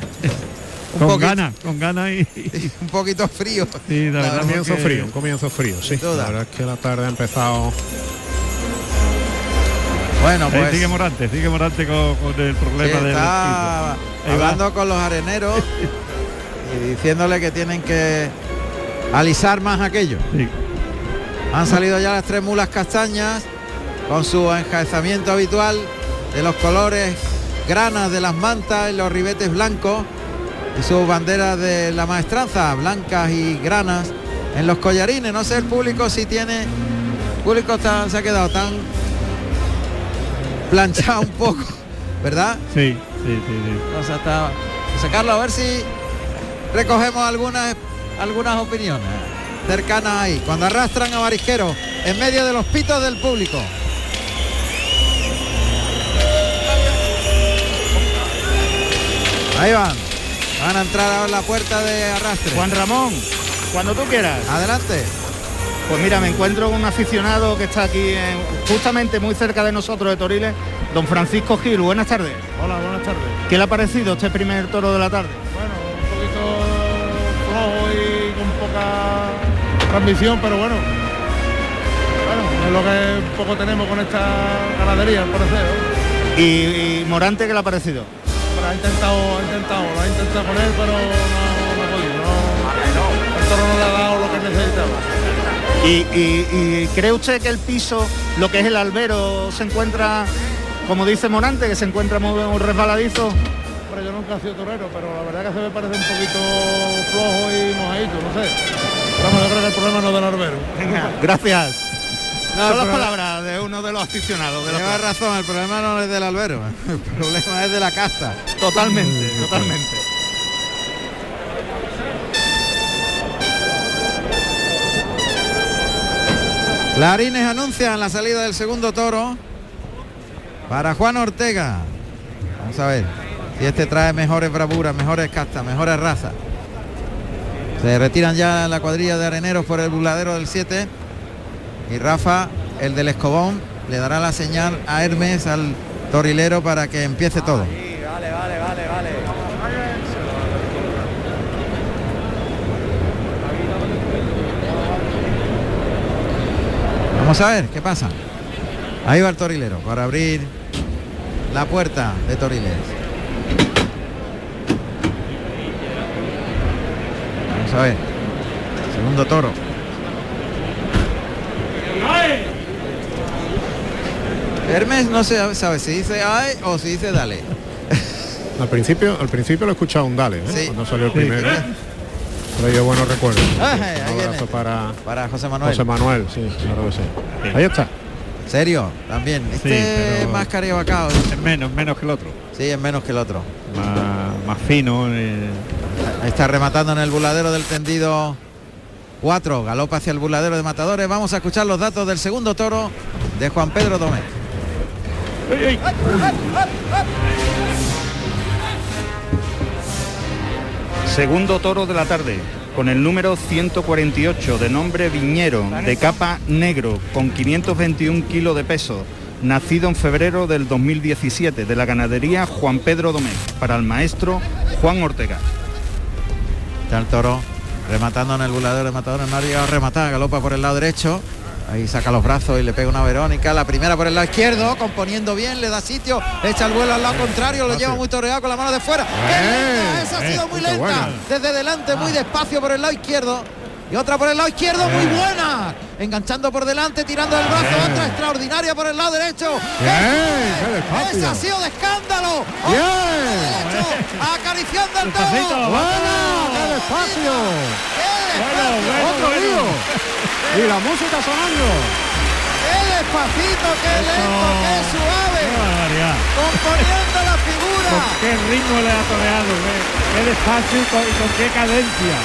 un Con poquito- ganas, con ganas y, un poquito frío. Sí, la La comienzo que- frío, un comienzo frío, sí. La verdad es que la tarde ha empezado. Bueno, pues sigue Morante, sigue Morante con, con el sí, problema del está hablando con los areneros y diciéndole que tienen que alisar más aquello. Sí. Han salido ya las tres mulas castañas con su enjaezamiento habitual de los colores granas de las mantas y los ribetes blancos y sus banderas de la maestranza, blancas y granas en los collarines. No sé el público si tiene. El público está- se ha quedado tan planchado un poco, ¿verdad? Sí, sí, sí, sí. Vamos a estar- sacarlo a ver si recogemos algunas algunas opiniones cercanas ahí. Cuando arrastran a Marisquero en medio de los pitos del público. Ahí van. Van a entrar ahora en la puerta de arrastre. Juan Ramón, cuando tú quieras. Adelante. Pues mira, me encuentro con un aficionado que está aquí en- justamente muy cerca de nosotros de Toriles, don Francisco Gil. Buenas tardes. Hola, buenas tardes. ¿Qué le ha parecido este primer toro de la tarde? Bueno, un poquito flojo y con poca transmisión, pero bueno. Bueno, es lo que poco tenemos con esta ganadería, al parecer. Y, y Morante, ¿qué le ha parecido? Ha intentado, ha intentado, lo ha intentado con él, pero no, no ha podido. No, el toro no le ha dado lo que necesitaba. ¿Y, y- y cree usted que el piso, lo que es el albero, se encuentra, como dice Morante, que se encuentra muy, muy resbaladizo? Pero yo nunca he sido torero, pero la verdad que se me parece un poquito flojo y mojadito, no sé. Vamos, yo creo que el problema no es del albero. Venga, gracias. No, Son las palabras de uno de los aficionados. De la Lleva razón, el problema no es del albero, el problema es de la casta. Totalmente, totalmente. Clarines anuncian la salida del segundo toro para Juan Ortega. Vamos a ver si este trae mejores bravuras, mejores castas, mejores razas. Se retiran ya la cuadrilla de areneros por el buladero del 7 y Rafa, el del Escobón, le dará la señal a Hermes, al torilero, para que empiece todo. Vamos a ver qué pasa. Ahí va el torilero para abrir la puerta de Toriles. Vamos a ver. Segundo toro. Hermes no se sabe si dice ay o si dice dale. Al principio, al principio lo he escuchado un dale, ¿eh? Sí. cuando salió el Sí. primero. Traía buenos recuerdos. Ay, Un abrazo para, Para José Manuel. José Manuel, sí, claro que sí. Ahí está. Serio, también. Este es pero- más cariabacao. Es menos, menos que el otro. Sí, es menos que el otro. Más, más fino. eh, Ahí está rematando en el buladero del tendido 4. Galopa hacia el buladero de matadores. Vamos a escuchar los datos del segundo toro de Juan Pedro Domé. Segundo toro de la tarde, con el número 148 de nombre Viñero, de capa negro, con 521 kilos de peso, nacido en febrero del 2017, de la ganadería Juan Pedro Domecq, para el maestro Juan Ortega. Está el toro rematando en el buladero de matadores. No ha llegado a rematar. Galopa por el lado derecho. Ahí saca los brazos y le pega una Verónica. La primera por el lado izquierdo, componiendo bien, le da sitio, echa el vuelo al lado contrario, lo lleva muy toreado con la mano de fuera. ¡Qué lenta! Esa ha eh, sido muy lenta. buena. Desde delante, muy despacio por el lado izquierdo. Y otra por el lado izquierdo, muy buena. Enganchando por delante, tirando el brazo. Otra extraordinaria por el lado derecho. Esa ha sido de escándalo. Bien. Derecho, acariciando el toro. ¡Buena! ¡Qué despacio! ¡Otro lío! Y la música sonando. ¡Qué despacito, qué lento, qué suave! barbaridad. Componiendo la figura. ¿Con qué ritmo le ha toreado? ¿Qué, qué despacio y con, y con qué cadencia?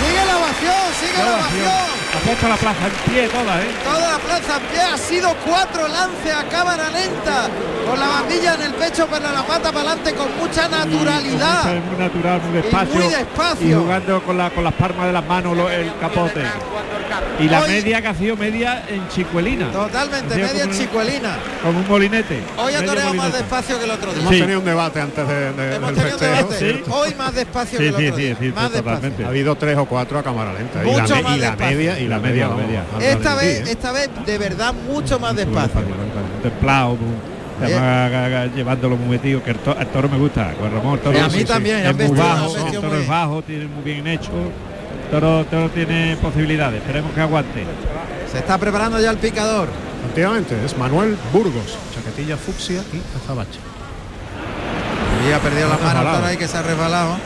Sigue la ovación, sigue la ovación. Ha puesto la plaza en pie toda, ¿eh? Toda la plaza en pie ha sido cuatro lances a cámara lenta. Con la bandilla en el pecho, para la pata para adelante con mucha naturalidad. Muy, muy natural, muy despacio. muy despacio. Y jugando con, la, con las palmas de las manos lo- el capote. Y la Hoy- media que ha sido media en chicuelina. Totalmente, media en chicuelina. Como un molinete. Hoy ha toreado más despacio que el otro día. Hemos Sí. tenido un debate antes de, de- Hemos del tenido un festejo. debate. Hoy más despacio Sí, que el sí, otro sí, día. sí, más despacio. Ha habido tres o cuatro a cámara lenta. y Mucho la, más y la despacio. media, y la La media, media, vamos, Esta vez, ¿eh? esta vez de verdad mucho más despacio. Templado, ga- llevándolo muy metido, que el, to- el toro me gusta, Juan Ramón, el toro a mí también, es muy bajo, el toro muy- es bajo, tiene muy bien hecho, el toro, el toro tiene posibilidades, esperemos que aguante. Se está preparando ya el picador. Efectivamente, es Manuel Burgos, chaquetilla fucsia y azabache. Y ha perdido la mano toro ahí que se ha resbalado.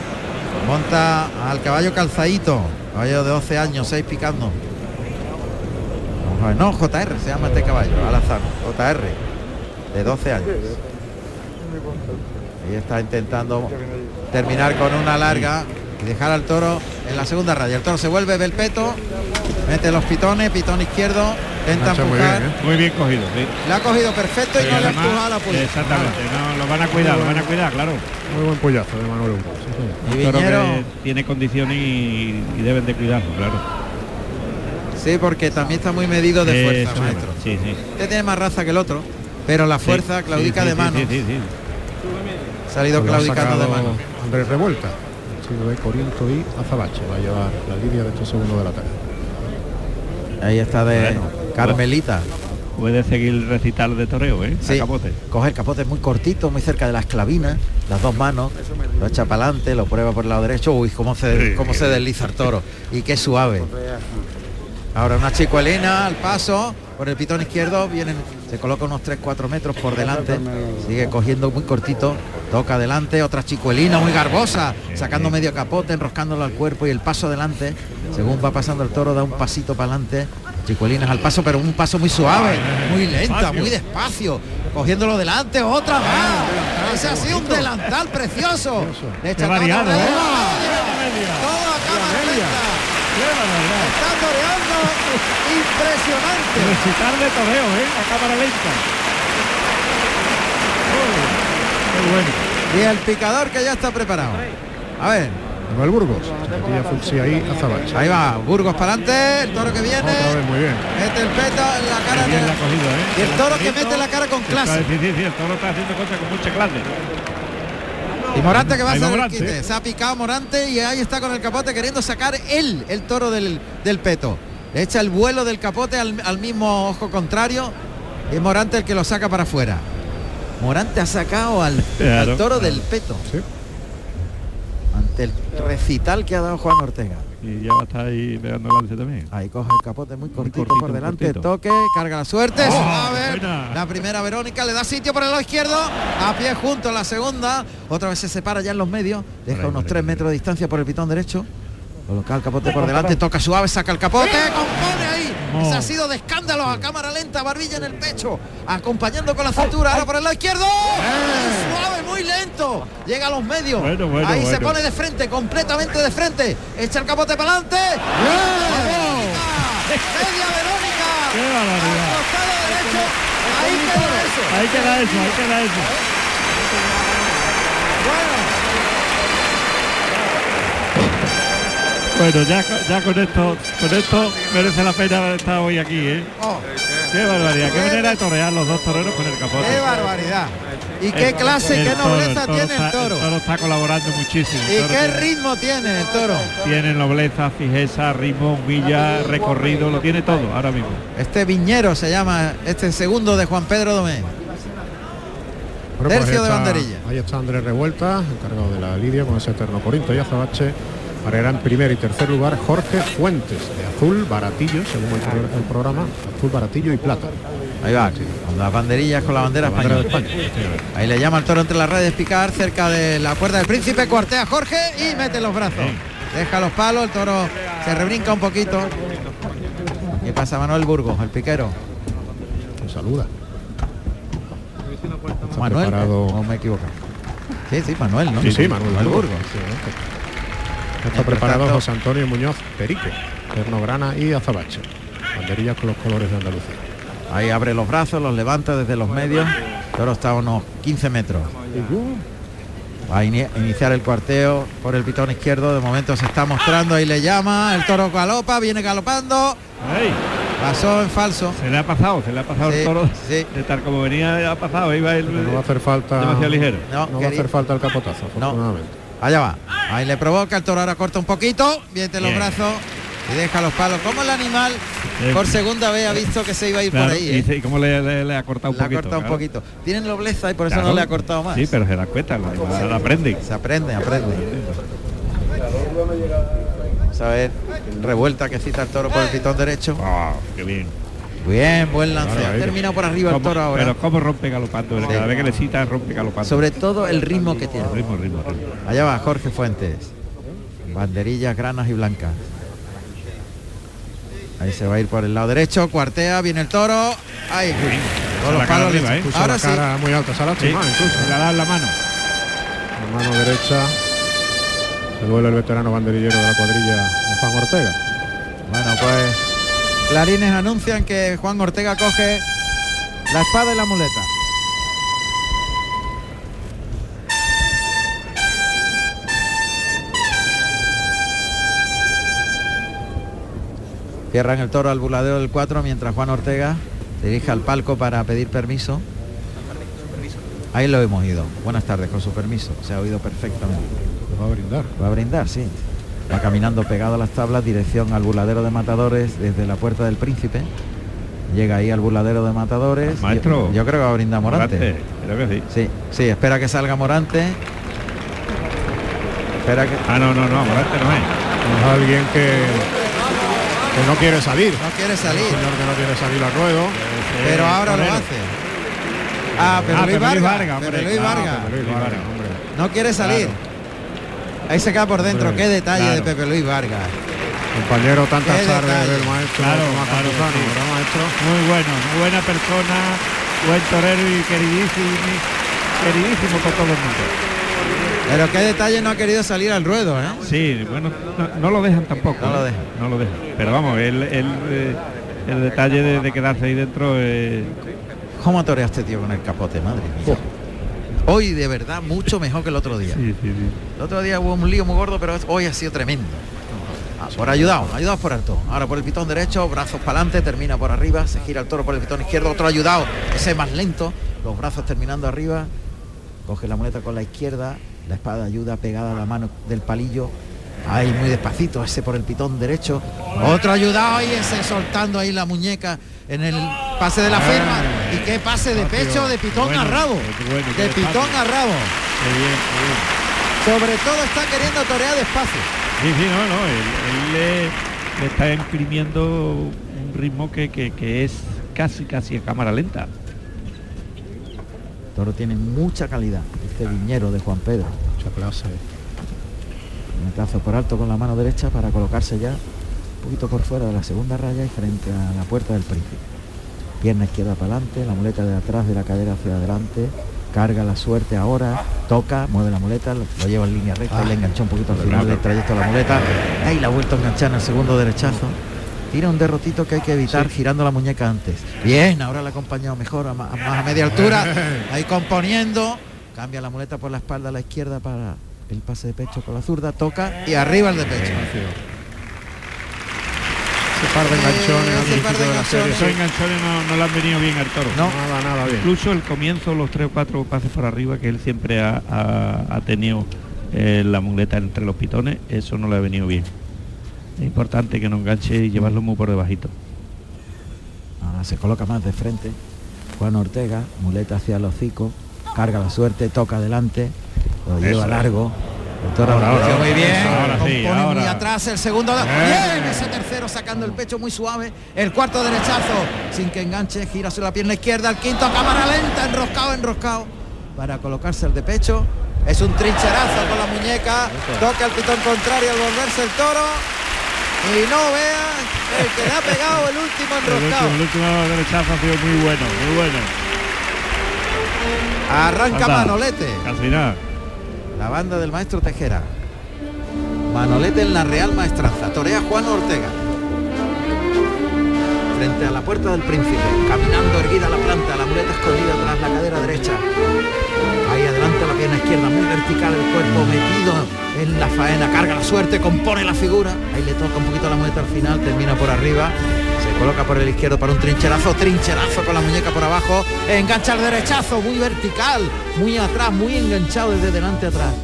Monta al caballo calzadito. Caballo de 12 años, 6 picando. No, JR se llama este caballo, al azar. JR, de 12 años. Ahí está intentando terminar con una larga y dejar al toro en la segunda raya. El toro se vuelve, ve el peto, mete los pitones, pitón izquierdo, intenta muy empujar. bien, ¿eh? Muy bien cogido, sí. Le ha cogido perfecto y no le ha empujado a la puya. Exactamente, no, lo van a cuidar, lo van a cuidar, claro. Muy buen puyazo de Manuel Burgos. sí. Y que tiene condiciones y, y deben de cuidarlo, claro. sí, porque también está muy medido de fuerza, Eso, maestro. Sí, sí. Este tiene más raza que el otro, pero la fuerza Sí, claudica sí, de mano. Sí, sí, sí. Ha salido Pues claudicando de mano. Andrés Revuelta, sido de Coriento y Azabache. Va a llevar la línea de estos segundos de la tarde. Ahí está de Bueno, Carmelita. Puede seguir el recital de toreo, ¿eh? A Sí, capote. coge el capote muy cortito, muy cerca de las clavinas, las dos manos, lo echa para adelante, lo prueba por el lado derecho, uy, cómo se, cómo se desliza el toro, y qué suave. Ahora una chicuelina al paso, por el pitón izquierdo, vienen, se coloca unos 3-4 metros por delante, sigue cogiendo muy cortito, toca adelante, otra chicuelina muy garbosa, sacando medio capote, enroscándolo al cuerpo y el paso adelante, según va pasando el toro, da un pasito para adelante, chicuelinas al paso, pero un paso muy suave, muy lenta, muy despacio, cogiéndolo delante, otra más. Ese ha sido un delantal precioso. Echa variado, ¿eh? todo. Está toreando impresionante. Recital de toreo, ¿eh? A cámara lenta. Uy, Qué bueno. Y el picador que ya está preparado. A ver, Manuel Burgos, ahí va, Burgos para adelante, el toro que viene, vez muy bien. mete el peto en la cara de- la ¿eh? y el toro que mete la cara con clase. Sí, sí, sí, el toro está haciendo cosas con mucha clase. Y Morante que va a Ahí hacer el quite. Se ha picado Morante y ahí está con el capote queriendo sacar él el toro del, del peto. Le echa el vuelo del capote al, al mismo ojo contrario. Y Morante el que lo saca para afuera. Morante ha sacado al, Claro, al toro claro. del peto. Ante el recital que ha dado Juan Ortega. Y ya a estar ahí pegando lance también. Ahí coge el capote muy cortito, cortito, por delante, cortito. toque, carga la suerte. Oh, a ver. La primera Verónica le da sitio por el lado izquierdo, a pie junto la segunda, otra vez se separa ya en los medios, deja unos tres metros de distancia por el pitón derecho. Coloca el capote por delante, toca suave, saca el capote, compone ahí. Oh. Ese ha sido de escándalo a cámara lenta, barbilla en el pecho, acompañando con la cintura, ahora por el lado izquierdo. Muy suave, muy lento. Llega a los medios. Bueno, bueno, ahí se pone de frente, completamente de frente. Echa el capote para adelante. Media Verónica. Ahí queda eso. Ahí queda eso, ahí queda eso. Bueno, ya, co- ya con esto, con esto merece la pena estar hoy aquí, ¿eh? Oh, Qué barbaridad, qué manera de torear los dos toreros con el capote. qué barbaridad. Y qué El- clase, el qué toro, nobleza el toro tiene el está- toro. El toro está colaborando muchísimo. Y qué tiene- ritmo tiene el toro. Tiene nobleza, fijeza, ritmo, humilla, recorrido, lo tiene todo ahora mismo. Este viñero se llama, este segundo de Juan Pedro Domé. Bueno, pues Tercio de banderilla. Ahí está Andrés Revuelta, encargado de la lidia con ese eterno Corinto y Azabache. Para en primer y tercer lugar Jorge Fuentes, de azul, baratillo, según el, pro- el programa, azul, baratillo y plata. Ahí va, con las banderillas con la bandera La bandera española. de España. Ahí le llama el toro entre las redes picar cerca de la cuerda del príncipe, cuartea Jorge y mete los brazos. Deja los palos, el toro se rebrinca un poquito. ¿Qué pasa Manuel Burgos, el piquero? Se saluda. Manuel, o me equivoco. Sí, sí, Manuel, ¿no? Sí, sí, Manuel Burgos. Burgos. Está Mientras preparado tanto- José Antonio Muñoz Perique, Ternograna y Azabache. Banderillas con los colores de Andalucía. Ahí abre los brazos, los levanta desde los medios. Toro está a unos 15 metros. Va a ini- iniciar el cuarteo por el pitón izquierdo. De momento se está mostrando, ahí le llama. El toro galopa, viene galopando. Pasó en falso. Se le ha pasado, se le ha pasado Sí, el toro. sí. De tal como venía ha pasado, iba el, No va a hacer falta. demasiado ligero. No, No va a hacer falta el capotazo, afortunadamente. Allá va. Ahí le provoca, el toro ahora corta un poquito, viene los brazos y deja los palos. Como el animal Eh, por segunda vez ha visto que se iba a ir Claro, por ahí. y ¿eh? ¿y cómo le, le- le ha cortado un Le ha poquito? cortado un claro. poquito. Tienen nobleza y por eso Claro. no le ha cortado más. Sí, pero se da cuenta, el animal aprende. Se aprende, aprende. Vamos a ver, revuelta que cita el toro por el pitón derecho. Ah, qué bien. Bien, buen lance. Claro, ha terminado por arriba el toro ahora. Pero cómo rompe galopando, Sí. cada vez que le cita rompe galopando. Sobre todo el ritmo que tiene. ritmo, ritmo, ritmo. Allá va Jorge Fuentes. Banderillas granas y blancas. Ahí se va a ir por el lado derecho, cuartea, viene el toro. Ahí, los palos. arriba, le- ¿eh? Puso Ahora la sí. cara muy alta, se ha Sí, incluso. le dado la mano. La mano derecha. Se duele el veterano banderillero de la cuadrilla de Juan Ortega. Bueno, pues clarines anuncian que Juan Ortega coge la espada y la muleta. Cierran el toro al buladeo del 4 mientras Juan Ortega se dirige al palco para pedir permiso. Ahí lo hemos ido. Buenas tardes, con su permiso. Se ha oído perfectamente. Va a brindar. Va a brindar, sí. Va caminando pegado a las tablas, dirección al burladero de matadores desde la puerta del príncipe. Llega ahí al burladero de matadores. Maestro. Yo, yo creo que va a brindar Morante. Morante, Creo que sí. Sí, sí, espera que salga Morante. Espera que. Ah, no, no, no, Morante no es. Es alguien que, que no quiere salir. No quiere salir. Un señor que no quiere salir al ruedo. Pero ahora lo hace. Ah, pero Ah, Luis Luis Vargas. Hombre, Luis Vargas. Luis. No quiere salir. Ahí se queda por dentro. Hombre, Qué detalle de. Pepe Luis Vargas. Compañero tantas tardes del maestro Claro, Tomás claro, Campuzano, sí. ¿verdad, maestro? Muy bueno, muy buena persona, buen torero y queridísimo, queridísimo por todo el mundo. Pero qué detalle no ha querido salir al ruedo, ¿eh? Sí, bueno, no, no lo dejan tampoco. No lo ¿eh? dejan. No lo dejan. Pero vamos, el, el, eh, el detalle de, de quedarse ahí dentro eh, ¿Cómo torea este tío con el capote, madre mía? Hoy de verdad mucho mejor que el otro día. sí, sí, sí. El otro día hubo un lío muy gordo, pero hoy ha sido tremendo. Ah, por ayudado, ayudados por alto. Ahora por el pitón derecho, brazos para adelante, termina por arriba, se gira el toro por el pitón izquierdo, otro ayudado, ese más lento, los brazos terminando arriba, coge la muleta con la izquierda, la espada ayuda pegada a la mano del palillo, Ahí muy despacito, ese por el pitón derecho. Otro ayudado y ese soltando ahí la muñeca en el pase de la firma. Y qué pase de pecho de pitón Bueno, a rabo. bueno, de pitón a rabo. Qué bien, qué bien. Sobre todo está queriendo torear despacio. Sí, sí, no, no, él, él le, le está imprimiendo un ritmo que, que- que es casi, casi a cámara lenta. Toro tiene mucha calidad. Este viñero de Juan Pedro. Mucha clase. Un trazo por alto con la mano derecha para colocarse ya poquito por fuera de la segunda raya y frente a la puerta del príncipe. Pierna izquierda para adelante, la muleta de atrás de la cadera hacia adelante, carga la suerte ahora, toca, mueve la muleta, lo lleva en línea recta y le enganchó un poquito al final del trayecto de la muleta. Ahí la ha vuelto a enganchar en el segundo derechazo. Tira un derrotito que hay que evitar girando la muñeca antes. Bien, ahora le ha acompañado mejor, a ma- a más a media altura. Ahí componiendo. Cambia la muleta por la espalda a la izquierda para el pase de pecho con la zurda. Toca y arriba el de pecho. Ese par de enganchones ese par de serie. Esos enganchones no, no le han venido bien al toro. No. Nada, nada bien. Incluso el comienzo, los tres o cuatro pases por arriba que él siempre ha, ha- ha tenido eh, la muleta entre los pitones, eso no le ha venido bien. Es importante que no enganche y llevarlo muy por debajito. Ahora se coloca más de frente. Juan Ortega, muleta hacia el hocico, carga la suerte, toca adelante, lo lleva Eso. largo. El Ahora, ahora, muy bien, ahora sí, muy atrás el segundo. Bien, ese tercero sacando el pecho muy suave. El cuarto derechazo, sin que enganche, gira sobre la pierna izquierda. El quinto a cámara lenta, enroscado, enroscado. Para colocarse el de pecho. Es un trincherazo con la muñeca. Toca el pitón contrario al volverse el toro. Y no vea el que le ha pegado el último El enroscado. último, el último derechazo ha sido muy bueno, muy bueno. Arranca. Manolete. Casi nada. La banda del maestro Tejera. Manolete en la Real Maestranza. Torea Juan Ortega. Frente a la puerta del príncipe. Caminando erguida la planta. La muleta escondida tras la cadera derecha. Ahí adelante la pierna izquierda. Muy vertical el cuerpo metido en la faena. Carga la suerte. Compone la figura. Ahí le toca un poquito la muleta al final. Termina por arriba. Coloca por el izquierdo para un trincherazo. Trincherazo con la muñeca por abajo. Engancha el derechazo. Muy vertical. Muy atrás. Muy enganchado desde delante atrás.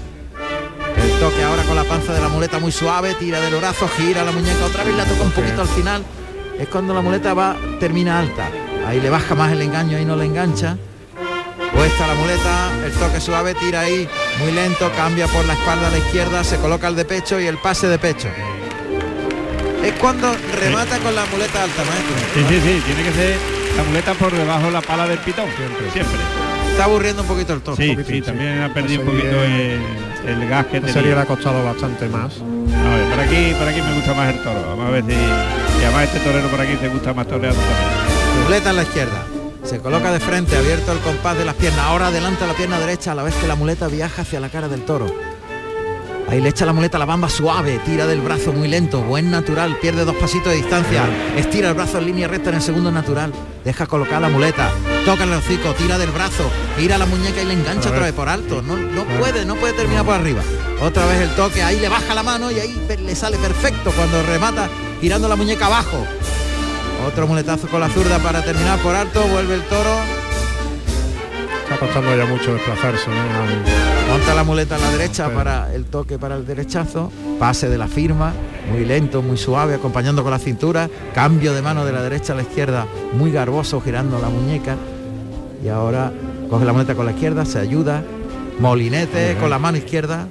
El toque ahora con la panza de la muleta muy suave, tira del brazo, gira la muñeca otra vez, la toca un poquito al final. Es cuando la muleta va, termina alta. Ahí le baja más el engaño, ahí no le engancha. Puesta la muleta, el toque suave, tira ahí muy lento, cambia por la espalda a la izquierda, se coloca el de pecho y el pase de pecho. Es cuando remata con la muleta alta, maestro. Sí, sí, sí, tiene que ser la muleta por debajo de la pala del pitón. Siempre. Siempre. Está aburriendo un poquito el toque. Sí, sí, también ha perdido un poquito el, el gas que La tenía. serie le ha costado bastante más. A ver, por aquí, por aquí me gusta más el toro. Vamos a ver si. Y además este torero por aquí te gusta más toreando también. Muleta en la izquierda. Se coloca de frente, abierto el compás de las piernas. Ahora adelanta la pierna derecha a la vez que la muleta viaja hacia la cara del toro. Ahí le echa la muleta a la bamba suave, tira del brazo muy lento, buen natural, pierde dos pasitos de distancia, estira el brazo en línea recta en el segundo natural, deja colocar la muleta, toca el hocico, tira del brazo, gira la muñeca y le engancha otra vez por alto. No, no puede, no puede terminar por arriba. Otra vez el toque, ahí le baja la mano y ahí le sale perfecto cuando remata girando la muñeca abajo. Otro muletazo con la zurda para terminar por alto, vuelve el toro, Está costando ya mucho desplazarse. ¿no? Monta la muleta a la derecha para el toque para el derechazo, pase de la firma, muy lento, muy suave, acompañando con la cintura, cambio de mano de la derecha a la izquierda, muy garboso girando la muñeca. Y ahora coge la muleta con la izquierda, se ayuda, molinete con la mano izquierda,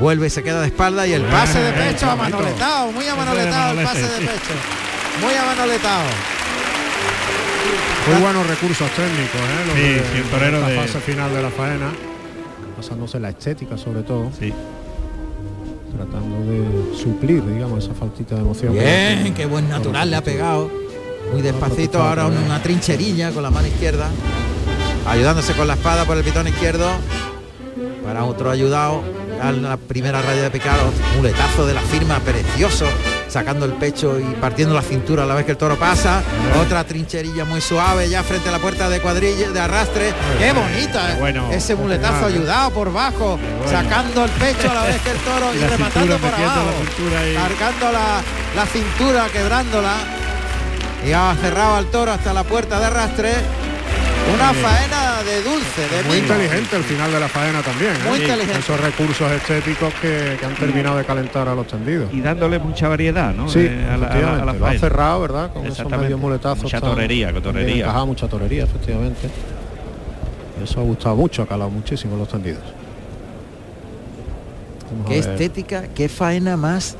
vuelve y se queda de espalda y el pase de pecho eh, amanoletado, muy amanoletado el pase de pecho, muy amanoletado. Muy buenos recursos técnicos, ¿eh? Los Sí, de- sí, el torero esta de- fase final de la faena, basándose en la estética sobre todo, Sí. tratando de suplir, digamos, esa faltita de emoción. Bien, qué buen natural le ha pegado. Muy despacito, ahora una trincherilla con la mano izquierda. Ayudándose con la espada por el pitón izquierdo. Para otro ayudado. A la primera raya de picado. Muletazo de la firma, precioso. Sacando el pecho y partiendo la cintura a la vez que el toro pasa. Otra trincherilla muy suave ya frente a la puerta de cuadrilla, de arrastre. Qué bonita. Qué bueno. Ese muletazo ayudado por bajo. bueno. Sacando el pecho a la vez que el toro y, rematando por abajo la cargando la, la cintura, quebrándola. Y ha cerrado al toro hasta la puerta de arrastre. Una Eh, faena de dulce, de muy inteligente el final de la faena también. ¿eh? Muy inteligente. Esos recursos estéticos que, que han terminado de calentar a los tendidos. Y dándole mucha variedad, ¿no? Sí, Eh, a la, a la- a la efectivamente, lo ha cerrado, ¿verdad? Con esos medios muletazos. Mucha torería, encajado, mucha torería, efectivamente. Y eso ha gustado mucho, ha calado muchísimo los tendidos. Vamos Qué estética, qué faena más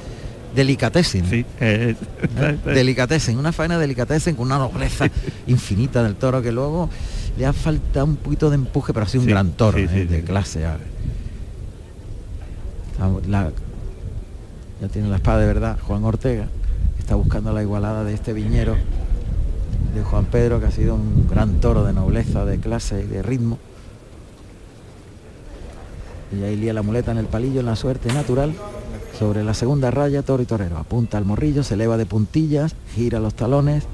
delicatessen. Sí, eh, ¿Eh? Delicatessen, una faena delicatessen con una nobleza infinita del toro que luego le ha faltado un poquito de empuje, pero ha sido un Sí, gran toro sí, ¿eh? de clase. ya. La- ya tiene la espada de verdad Juan Ortega, está buscando la igualada de este viñero de Juan Pedro, que ha sido un gran toro de nobleza, de clase y de ritmo. Y ahí lía la muleta en el palillo en la suerte natural. Sobre la segunda raya, toro y torero. Apunta al morrillo, se eleva de puntillas, gira los talones,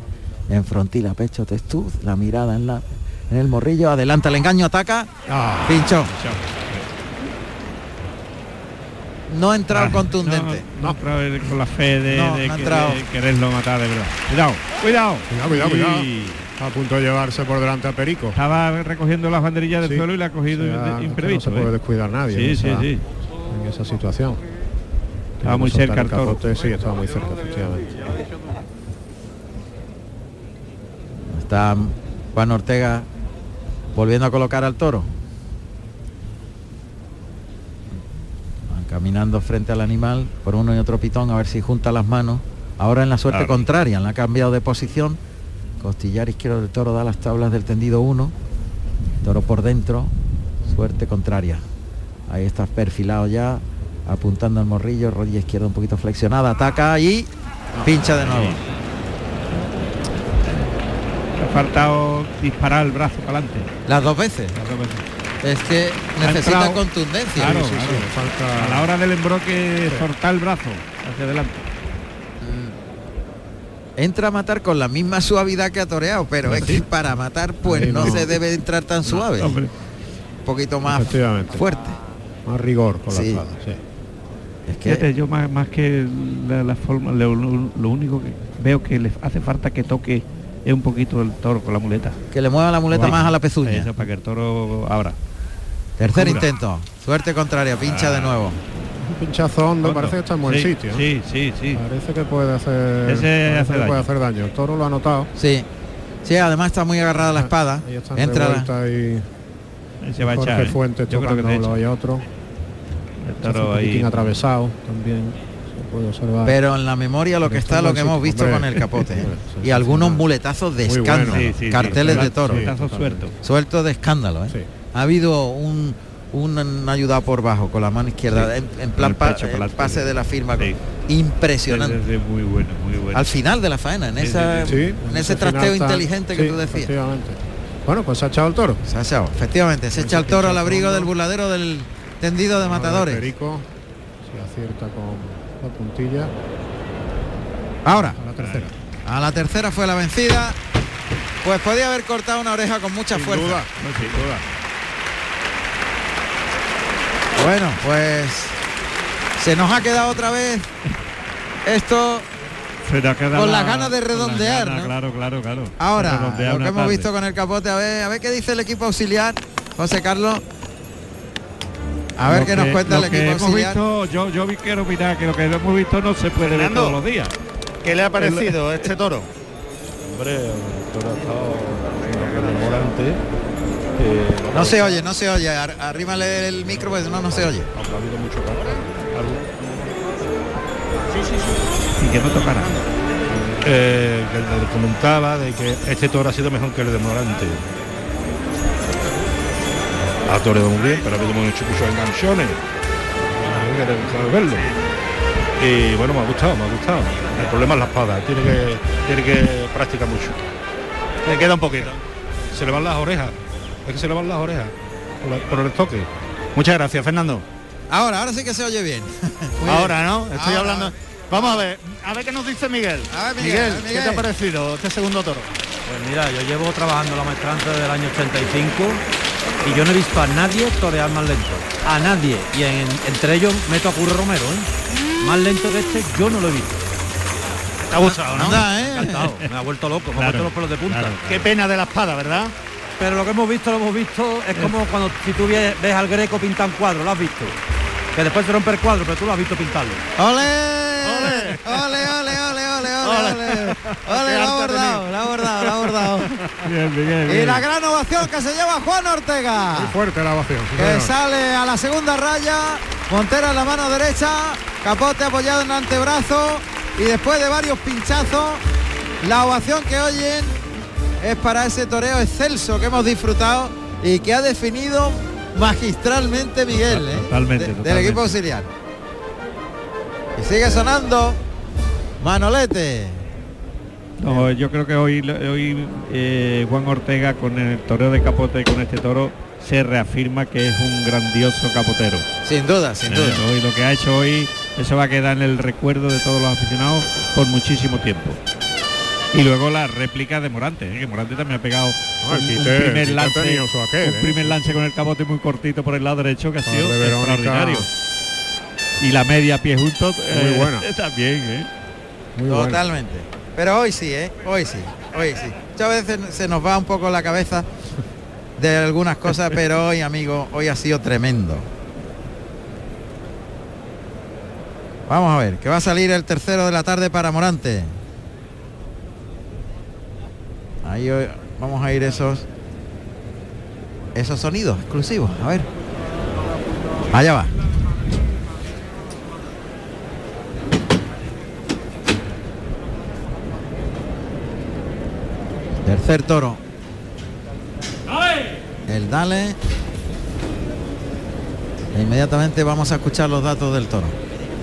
en frontila, pecho, testuz, la mirada en, la, en el morrillo, adelanta el engaño, ataca, Ah, pincho. No ha entrado Ah, contundente. No, no ha entrado con la fe de, No, de que- de quererlo matar de verdad. Cuidado, cuidado. Cuidado, cuidado, cuidado. A punto de llevarse por delante a Perico. Estaba recogiendo las banderillas del Sí. suelo y la ha cogido sea, imprevisto. No se puede ¿eh? descuidar nadie Sí, en, sí, esa, sí. en esa situación. Estaba muy cerca el toro. capote, Sí, estaba muy cerca, efectivamente. Está Juan Ortega volviendo a colocar al toro. Van caminando frente al animal por uno y otro pitón a ver si junta las manos. Ahora en la suerte Claro. contraria, la ha cambiado de posición. Costillar izquierdo del toro da las tablas del tendido 1. Toro por dentro, suerte contraria. Ahí está perfilado ya, apuntando al morrillo, rodilla izquierda un poquito flexionada, ataca y pincha de nuevo. Faltado disparar el brazo para adelante. Las dos veces. Las dos veces. Es que necesita entrado. contundencia. Claro, sí, sí, claro. falta- A la hora del embroque, soltar el brazo hacia adelante. Entra a matar con la misma suavidad que ha toreado, pero es que para matar pues Ahí no, no. se debe entrar tan suave. Hombre, Un poquito más fuerte. Más rigor con Sí. la espada. Sí. Es que fíjate, yo más, más que la, la forma, lo, lo- lo único que veo que le hace falta que toque es un poquito el toro con la muleta. que le mueva la muleta más a la pezuña. Eso, para que el toro abra. Tercer intento. Suerte contraria, pincha de nuevo. Un pinchazo hondo, Hondo. parece que está en buen Sí, sitio. ¿no? Sí, sí, sí. Parece que puede hacer, Ese parece hace que daño. puede hacer daño. El toro lo ha notado. Sí. Sí, además está muy agarrada la espada. Ahí está Entra la- y Ahí se va a Jorge echar. ¿eh? Fuentes Yo creo que otro. El toro ahí. atravesado también. Se puede observar. Pero en la memoria lo que está lo que hemos visto hombre. con el capote. Y algunos muletazos de bueno. escándalo. Sí, sí, sí. carteles de toro. Sí. Tazo suelto. Suelto de escándalo. ¿eh? Sí. Ha habido un, un ayudado por bajo con la mano izquierda Sí. en, en plan el pa- pecho, el pase de la firma. Sí. Impresionante. Sí, sí, sí, muy bueno, muy bueno. Al final de la faena, en, Sí, esa, sí, en ese trasteo está- inteligente que sí, tú decías. Efectivamente. Bueno, pues se ha echado el toro. Se ha echado, efectivamente, se echa el toro al abrigo del burladero del tendido de matadores. Perico se acierta con la puntilla. Ahora, A la tercera. a la tercera fue la vencida. Pues podía haber cortado una oreja con mucha Sin fuerza. duda, no, sin duda. Bueno, pues se nos ha quedado otra vez esto Se te ha quedado con la- las ganas de redondear. Claro, claro, claro. Ahora, lo que hemos tarde. visto con el capote, a ver, a ver qué dice el equipo auxiliar, José Carlos. A ver qué nos cuenta el lo que equipo hemos auxiliar. visto, yo, yo vi quiero opinar que lo que hemos visto no se puede ver Fernando. todos los días. ¿Qué le ha parecido este toro? Hombre, el toro ha estado. Eh, No se oye, no se oye. Ar- Arrímale el micro, pues no, no se oye. Ha habido mucho carga. Y que no tocara. Eh, que le comentaba de que este toro ha sido mejor que el de Morante. Ha toreado muy bien, pero ha habido muchos muchos enganchones. Hay que verlo. Y bueno, me ha gustado, me ha gustado. El problema es la espada, tiene que, tiene que practicar mucho. Le queda un poquito. Se le van las orejas, es que se le van las orejas por, la- por el toque. Muchas gracias, Fernando. Ahora, ahora sí que se oye bien. Muy Ahora, ¿no? Estoy Ahora, hablando. ahora. Vamos a ver, a ver qué nos dice Miguel. A ver, Miguel, a ver, ¿qué te ha parecido este segundo toro? Pues mira, yo llevo trabajando la maestranza desde el año 85 y yo no he visto a nadie torear más lento. A nadie. Y en- entre ellos meto a Curro Romero, ¿eh? Más lento que este yo no lo he visto. Te ha gustado, ¿no? Anda, ¿eh? Encantado. Me ha vuelto loco, me ha Claro, puesto los pelos de punta. claro. Qué pena de la espada, ¿verdad? pero lo que hemos visto, lo hemos visto, es como cuando si tú ves, ves al greco pintar un cuadro, lo has visto. Que después se rompe el cuadro, pero tú lo has visto pintarlo. ¡Ole! ¡Ole, ole, ole, ole, ole, ole! ¡Ole, lo ha abordado, lo ha abordado, lo ha abordado! Bien, Miguel, Y la gran ovación que se lleva Juan Ortega. Muy fuerte la ovación. que señor. sale a la segunda raya, Montera en la mano derecha, Capote apoyado en el antebrazo y después de varios pinchazos, la ovación que oyen es para ese toreo excelso que hemos disfrutado y que ha definido magistralmente Miguel, ¿eh? Totalmente, De- del equipo auxiliar. Y sigue sonando Manolete. No, yo creo que hoy, hoy eh, Juan Ortega con el toreo de capote y con este toro se reafirma que es un grandioso capotero. Sin duda, sin Eh, duda. hoy lo que ha hecho hoy, eso va a quedar en el recuerdo de todos los aficionados por muchísimo tiempo. Y luego la réplica de Morante, ¿eh? que Morante también ha pegado No, el un, primer lance, tenido su aquel, un ¿eh? primer lance con el capote muy cortito por el lado derecho que ha Ah, sido de extraordinario. Y la media a pie juntos Muy buena. también, ¿eh? Muy. Totalmente. Pero hoy sí, ¿eh? Hoy sí, hoy sí. Muchas veces se nos va un poco la cabeza de algunas cosas, pero hoy, amigo, hoy ha sido tremendo. Vamos a ver, que va a salir el tercero de la tarde para Morante. Ahí vamos a ir esos esos sonidos exclusivos. A ver. Allá va. Tercer toro. El dale. E inmediatamente vamos a escuchar los datos del toro.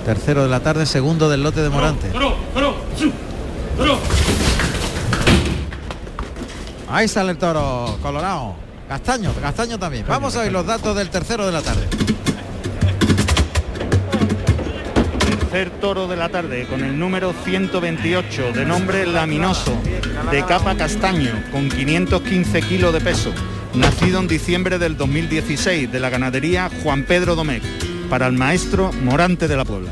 Tercero de la tarde, segundo del lote de Morante. Ahí sale el toro colorado. Castaño, castaño también. Vamos a ver los datos del tercero de la tarde. Tercer toro de la tarde con el número 128 de nombre Laminoso, de capa castaño, con 515 kilos de peso. Nacido en diciembre del 2016 de la ganadería Juan Pedro Domecq, para el maestro Morante de la Puebla.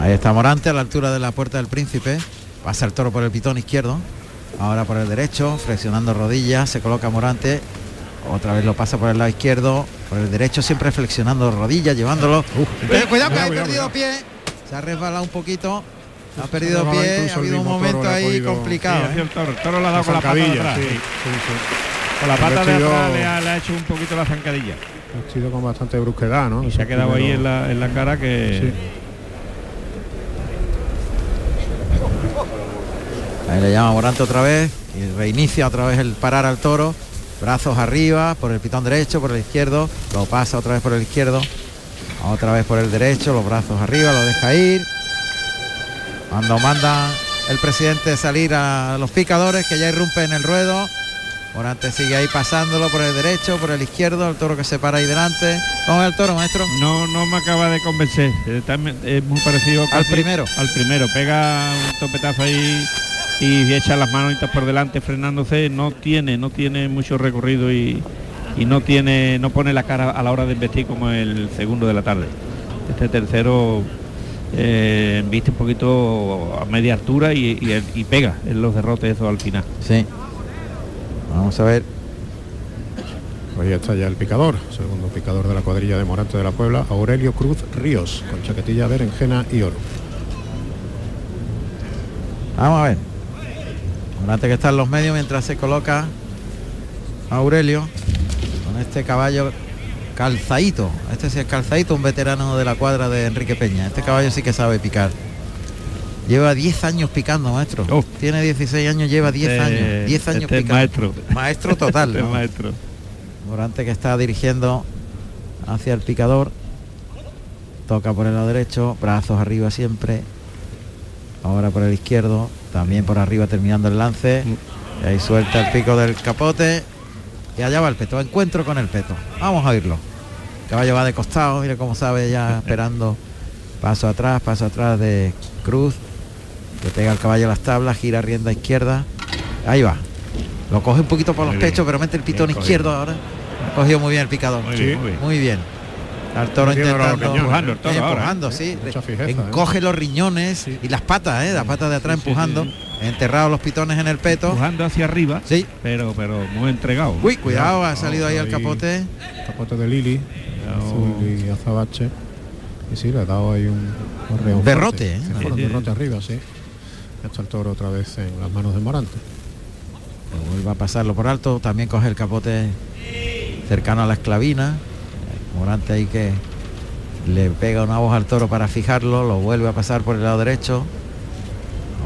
Ahí está Morante a la altura de la puerta del príncipe. Pasa el toro por el pitón izquierdo. Ahora por el derecho, flexionando rodillas. Se coloca Morante. Otra vez lo pasa por el lado izquierdo. Por el derecho, siempre flexionando rodillas, llevándolo. Cuidado que ha perdido cuidado. pie. Se ha resbalado un poquito. Ha perdido pie. Ha habido un momento ahí podido- complicado. Sí, ¿eh? el toro. El toro le ha dado con la pata de Zancadilla, atrás. sí, sí. sí, sí. Con la pata de atrás le ha, le ha hecho un poquito la zancadilla. Ha sido con bastante brusquedad, ¿no? Y se ha quedado ahí en la, en la cara que... Sí. Ahí le llama Morante otra vez y reinicia otra vez el parar al toro. Brazos arriba, por el pitón derecho, por el izquierdo. Lo pasa otra vez por el izquierdo. Otra vez por el derecho, los brazos arriba, lo deja ir. Cuando manda el presidente salir a los picadores que ya irrumpen el ruedo. Morante sigue ahí pasándolo por el derecho, por el izquierdo, el toro que se para ahí delante. ¿Cómo es el toro, maestro? No, no me acaba de convencer. Eh, Es muy parecido Al primero. Al primero. Pega un topetazo ahí y echa las manitas por delante frenándose. No tiene, no tiene mucho recorrido y, y no tiene, no pone la cara a la hora de investir como el segundo de la tarde. Este tercero eh, viste un poquito a media altura y, y- y pega en los derrotes eso al final. Sí. Vamos a ver. Pues ahí está ya el picador, segundo picador de la cuadrilla de Morante de la Puebla, Aurelio Cruz Ríos, con chaquetilla berenjena y oro. Vamos a ver. Morante que está en los medios mientras se coloca Aurelio con este caballo calzadito. Este sí es calzadito, un veterano de la cuadra de Enrique Peña. Este caballo sí que sabe picar. Lleva 10 años picando, maestro. Uf. Tiene 16 años, lleva 10 Este- años. 10 años este es picando. maestro. Maestro total. Este maestro. Morante que está dirigiendo hacia el picador. Toca por el lado derecho, brazos arriba siempre. Ahora por el izquierdo, también por arriba terminando el lance. Y ahí suelta el pico del capote. Y allá va el peto, encuentro con el peto. Vamos a oírlo. Caballo va de costado, mire cómo sabe ya esperando. Paso atrás, paso atrás de Cruz. Que pega el caballo a las tablas, gira rienda izquierda. Ahí va. Lo coge un poquito por los bien. pechos, pero mete el pitón Bien izquierdo ahora. Ha cogido muy bien el picador. Muy Sí. bien, muy bien. Al toro Metiendo los intentando empujando el toro eh, ahora, empujando, ¿eh? sí. Fijeza, ¿eh? Encoge los riñones y las patas, ¿eh? las patas de atrás Sí, empujando. sí, Enterrados los pitones en el peto. Empujando hacia arriba, Sí. pero pero muy entregado. Uy, cuidado, ha salido ahí el capote. Capote de Lili, y azabache. Y sí, le ha dado ahí un. Derrote, ¿eh? Un derrote arriba, sí. Está el toro otra vez en las manos de Morante. Vuelve a pasarlo por alto. También coge el capote cercano a la esclavina. Morante ahí que le pega una voz al toro para fijarlo. Lo vuelve a pasar por el lado derecho.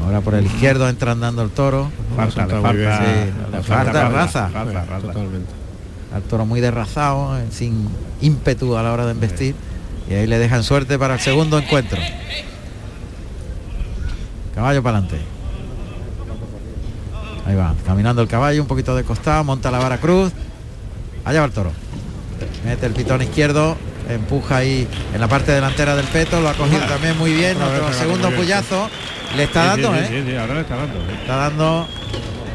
Ahora por el izquierdo entra andando el toro. Falta, le falta, Sí, le le falta raza. falta. Totalmente. al toro muy derrazado, eh, sin ímpetu a la hora de embestir. Y ahí le dejan suerte para el segundo encuentro. Caballo para adelante. Ahí va, caminando el caballo, un poquito de costado, monta la vara cruz. Allá va el toro. Mete el pitón izquierdo, empuja ahí en la parte delantera del peto, lo ha cogido también muy bien, otro segundo bien, puyazo. Le está dando, sí, ¿eh? sí, sí, ahora le está dando. sí. Está dando,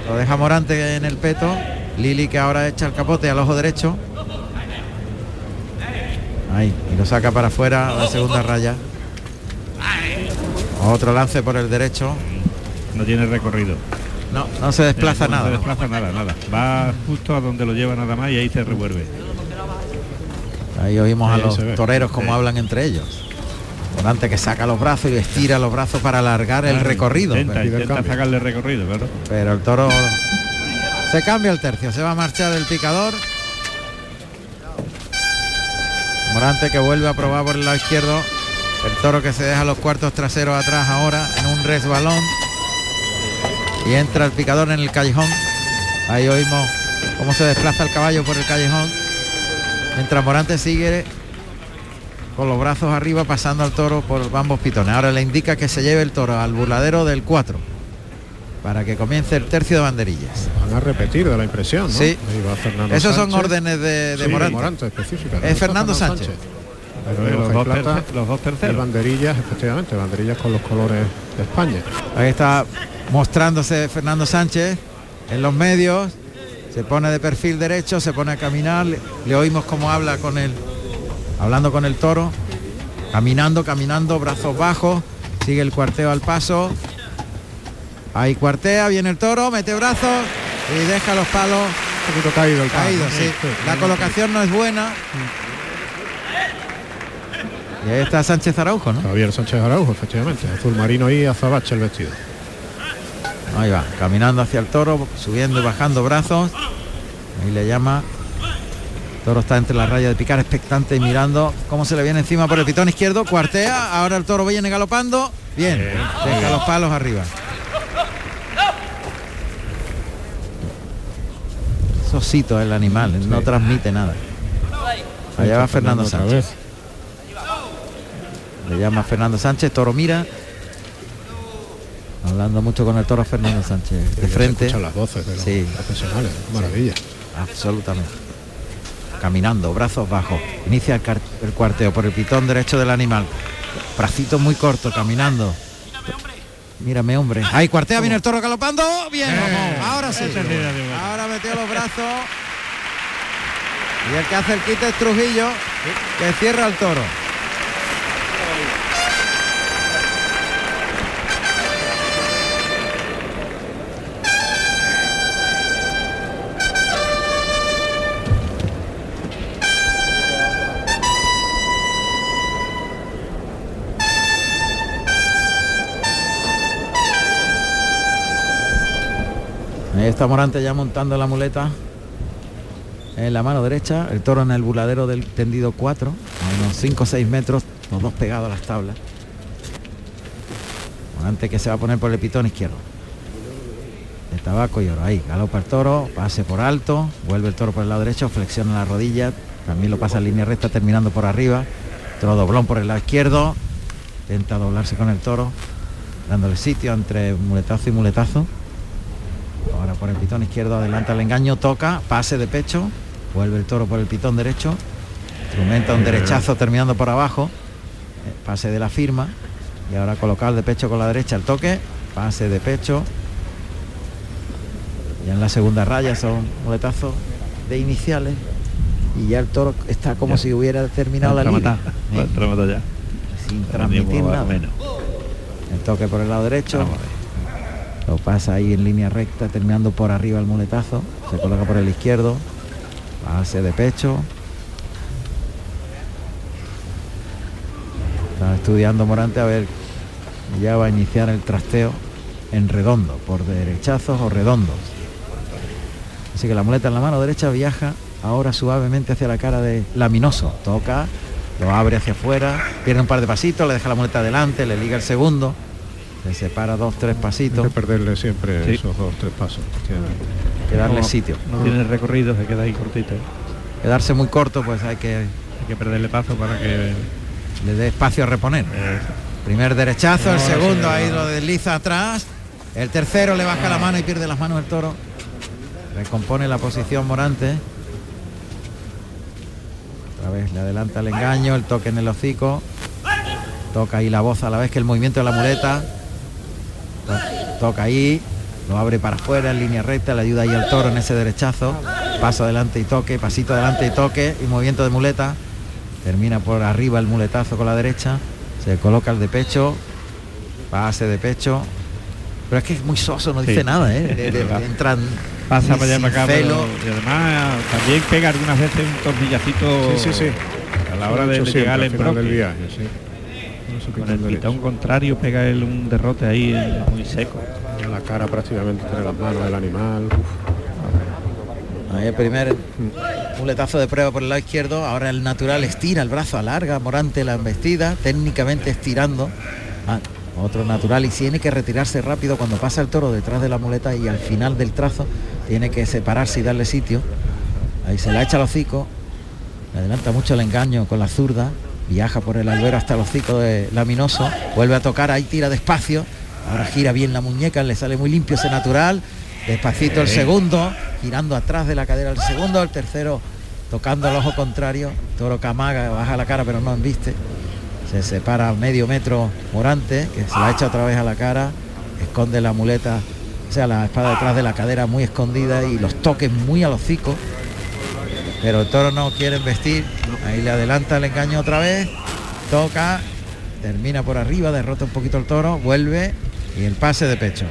lo deja Morante en el peto. Lili que ahora echa el capote al ojo derecho. Ahí, y lo saca para afuera a la segunda raya. Otro lance por el derecho. No tiene recorrido. No, no se desplaza Eh, no nada. se desplaza nada, nada. Va justo a donde lo lleva nada más y ahí se revuelve. Ahí oímos a los toreros como Sí. hablan entre ellos. Morante que saca los brazos y estira los brazos para alargar el Claro, recorrido. Intenta, Pero, Pide el intenta sacarle recorrido, claro. pero el toro se cambia el tercio, se va a marchar el picador. Morante que vuelve a probar por el lado izquierdo. El toro que se deja los cuartos traseros atrás ahora en un resbalón. Y entra el picador en el callejón. Ahí oímos cómo se desplaza el caballo por el callejón. Mientras Morante sigue con los brazos arriba pasando al toro por ambos pitones. Ahora le indica que se lleve el toro al burladero del 4 para que comience el tercio de banderillas. Van a repetir de la impresión, ¿no? Sí. Ahí va Fernando Esos son Sánchez. órdenes de, de Sí, Morante. específicas. Es Fernando Sánchez. Pero Los y dos, plata los dos y terceros. banderillas, efectivamente, banderillas con los colores de España. Ahí está mostrándose Fernando Sánchez en los medios. Se pone de perfil derecho, se pone a caminar. Le, le oímos cómo habla con él, hablando con el toro. Caminando, caminando, brazos bajos. Sigue el cuarteo al paso. Ahí cuartea, viene el toro, mete brazos y deja los palos Un poquito caído el. ¿no? Sí. La colocación no es buena. Y ahí está Sánchez Araujo, ¿no? Javier Sánchez Araujo, efectivamente. Azul marino y azabache el vestido. Ahí va, caminando hacia el toro, subiendo y bajando brazos. Ahí le llama. El toro está entre la raya de picar, expectante y mirando cómo se le viene encima por el pitón izquierdo. Cuartea, ahora el toro viene galopando. Bien, deja los palos arriba. Sosito el animal, no transmite nada. Allá va Fernando Sánchez. Le llama Fernando Sánchez, toro mira. Hablando mucho con el toro Fernando Sánchez. De se frente. escuchan las voces de los Sí. profesionales. Maravilla. Absolutamente. Caminando, brazos bajos. Inicia el, cuarteo por el pitón derecho del animal. Bracito muy corto, caminando. Mírame, hombre. Ahí cuartea, viene el toro galopando. Bien. Ahora sí. Esa es la idea de Morante. Ahora metió los brazos. Y el que hace el quite es Trujillo, que cierra el toro. Está Morante ya montando la muleta en la mano derecha, el toro en el buladero del tendido 4, a unos 5 o 6 metros, los dos pegados a las tablas. Morante que se va a poner por el pitón izquierdo. De tabaco y oro. Ahí, galopa el toro, pase por alto, vuelve el toro por el lado derecho, flexiona la rodilla, también lo pasa en línea recta terminando por arriba. Toro doblón por el lado izquierdo, intenta doblarse con el toro, dándole sitio entre muletazo y muletazo. Por el pitón izquierdo adelanta el engaño, toca, pase de pecho, vuelve el toro por el pitón derecho, instrumenta un derechazo terminando por abajo, eh, pase de la firma y ahora colocar de pecho con la derecha el toque, pase de pecho. Ya en la segunda raya son muletazos de iniciales y ya el toro está como si hubiera terminado la Entra a lidia. matar, entra a matar ya. Sin transmitir nada. menos. El toque por el lado derecho. Lo pasa ahí en línea recta, terminando por arriba el muletazo. Se coloca por el izquierdo. Base de pecho. Está estudiando Morante a ver. Ya va a iniciar el trasteo en redondo, por derechazos o redondos. Así que la muleta en la mano derecha viaja ahora suavemente hacia la cara de Laminoso. Toca, lo abre hacia afuera, pierde un par de pasitos, le deja la muleta adelante, le liga el segundo. Se separa dos, tres Hay pasitos. que perderle siempre Sí. esos dos, tres pasos. efectivamente. que darle No- sitio. No tiene recorrido, se queda ahí cortito. Quedarse muy corto, pues hay que Hay que perderle paso para que le dé espacio a reponer. Primer derechazo, el segundo sí, ahí no. lo desliza atrás. El tercero le baja la mano y pierde las manos el toro. Recompone la posición Morante. Otra vez le adelanta el engaño, el toque en el hocico. Toca ahí la voz a la vez que el movimiento de la muleta. To- Toca ahí, lo abre para afuera en línea recta, le ayuda ahí al toro en ese derechazo. Paso adelante y toque, pasito adelante y toque y movimiento de muleta. Termina por arriba el muletazo con la derecha. Se coloca el de pecho. Pase de pecho. Pero es que es muy soso, no dice Sí. nada, ¿eh? De- de- de- entran pasa para allá para acá. pero- y además también pega algunas veces un tornillacito Sí, sí, sí. a la hora de, llegar al del viaje, Con el pitón contrario pega él un derrote ahí muy seco. La cara prácticamente entre las manos del animal. uf. Ahí el primer muletazo de prueba por el lado izquierdo. Ahora el natural estira el brazo, alarga Morante la embestida, técnicamente estirando. Ah, otro natural y tiene que retirarse rápido cuando pasa el toro detrás de la muleta y al final del trazo tiene que separarse y darle sitio. Ahí se la echa al hocico. Le adelanta mucho el engaño con la zurda. Viaja por el albero hasta el hocico de Laminoso. Vuelve a tocar, ahí tira despacio. Ahora gira bien la muñeca, le sale muy limpio ese natural. Despacito el segundo, girando atrás de la cadera el segundo, el tercero tocando el ojo contrario. Toro Camaga baja la cara pero no embiste. Se separa medio metro Morante, que se la echa otra vez a la cara. Esconde la muleta, o sea, la espada detrás de la cadera muy escondida y los toques muy al hocico. Pero el toro no quiere vestir. Ahí le adelanta el engaño otra vez. Toca. Termina por arriba, derrota un poquito el toro. Vuelve. Y el pase de pecho.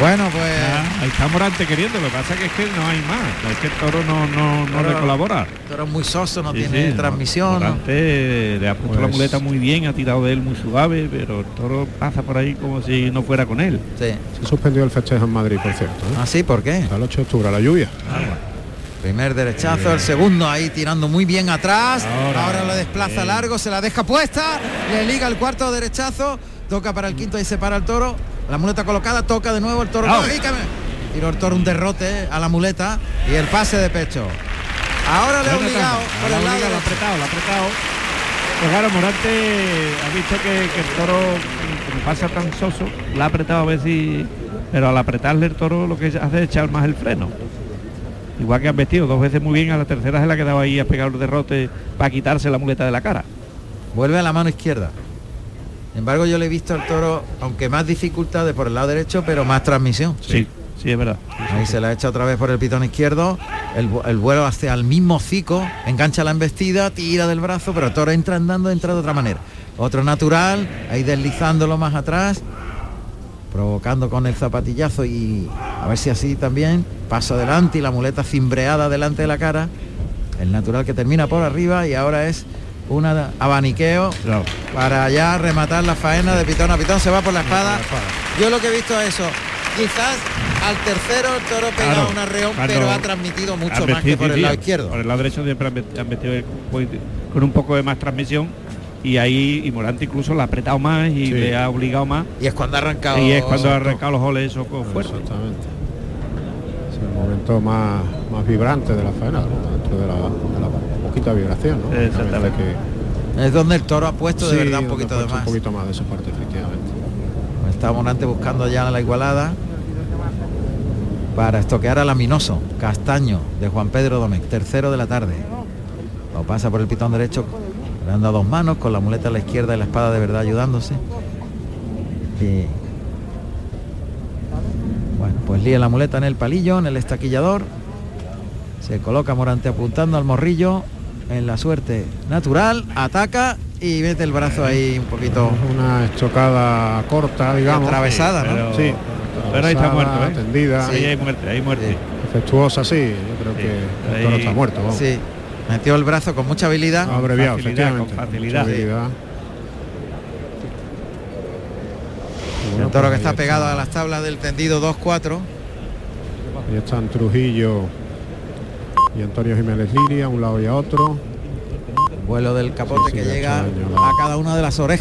Bueno, pues. Ah, ahí está Morante queriendo, lo que pasa que es que no hay más, es que el toro no, no, no le colabora. el toro es muy soso, no Sí, tiene sí, transmisión. ¿no? Morante le ha puesto la Pues- muleta muy bien, ha tirado de él muy suave, pero el toro pasa por ahí como si no fuera con él. Sí. Se suspendió el festejo en Madrid, por cierto. ¿eh? Ah, sí, ¿por qué? El 8 de octubre, la lluvia. Primer derechazo, el segundo ahí tirando muy bien atrás. Ahora, Ahora, lo desplaza bien. largo, se la deja puesta, le liga el cuarto derechazo, toca para el quinto y se para el toro. La muleta colocada, toca de nuevo el toro. Tiró el toro un derrote a la muleta y el pase de pecho. Ahora le ha obligado por el lado lo ha apretado, lo ha apretado. Pues claro, Morante ha visto que, que el toro como pasa tan soso, la ha apretado a ver si. Pero al apretarle el toro lo que hace es echar más el freno. Igual que han vestido dos veces muy bien, a la tercera se la ha quedado ahí a pegar el derrote para quitarse la muleta de la cara. Vuelve a la mano izquierda. Sin embargo, yo le he visto al toro, aunque más dificultades por el lado derecho, pero más transmisión. Sí, sí, es verdad. Ahí se la echa otra vez por el pitón izquierdo, el, el vuelo hacia el mismo hocico, engancha la embestida, tira del brazo, pero el toro entra andando, entra de otra manera. Otro natural, ahí deslizándolo más atrás, provocando con el zapatillazo y a ver si así también, paso adelante y la muleta cimbreada delante de la cara, el natural que termina por arriba y ahora es un abaniqueo para ya rematar la faena de pitón a pitón, se va por la espada. Yo lo que he visto es eso. Quizás al tercero el toro pega Claro, un arreón, pero ha transmitido mucho más que por el lado izquierdo. Por el lado derecho siempre han vestido con- con un poco de más transmisión y ahí y Morante incluso la ha apretado más y Sí. le ha obligado más. Y es cuando ha arrancado. Y es cuando ha arrancado los goles eso con fuerza. Exactamente. Es el momento más, más vibrante de la faena, ¿no? dentro de la, de la poquita vibración, ¿no? Exactamente. Que, Es donde el toro ha puesto de Sí, verdad un poquito de más. Un poquito más de esa parte, efectivamente. Está Morante buscando ya la igualada para estoquear a Laminoso, Castaño de Juan Pedro Domecq, tercero de la tarde. Lo pasa por el pitón derecho, dando a dos manos, con la muleta a la izquierda y la espada de verdad ayudándose. Y, bueno, pues lía la muleta en el palillo, en el estaquillador. Se coloca Morante apuntando al morrillo en la suerte natural, ataca y mete el brazo ahí un poquito. Una estocada corta, digamos. Atravesada, ¿no? Pero, Sí, pero ahí está muerto, ¿eh? Tendida. Ahí hay muerte, hay muerte. Efectuosa, sí. Yo creo que el toro ahí- está muerto. vamos. Sí, metió el brazo con mucha habilidad. Abreviado, Facilidad, efectivamente. con facilidad. El toro que está pegado a las tablas del tendido 2-4. Ahí están Trujillo y Antonio Jiménez Liria, a un lado y a otro. Vuelo del capote Sí, sí, que llega a cada una de las orejas.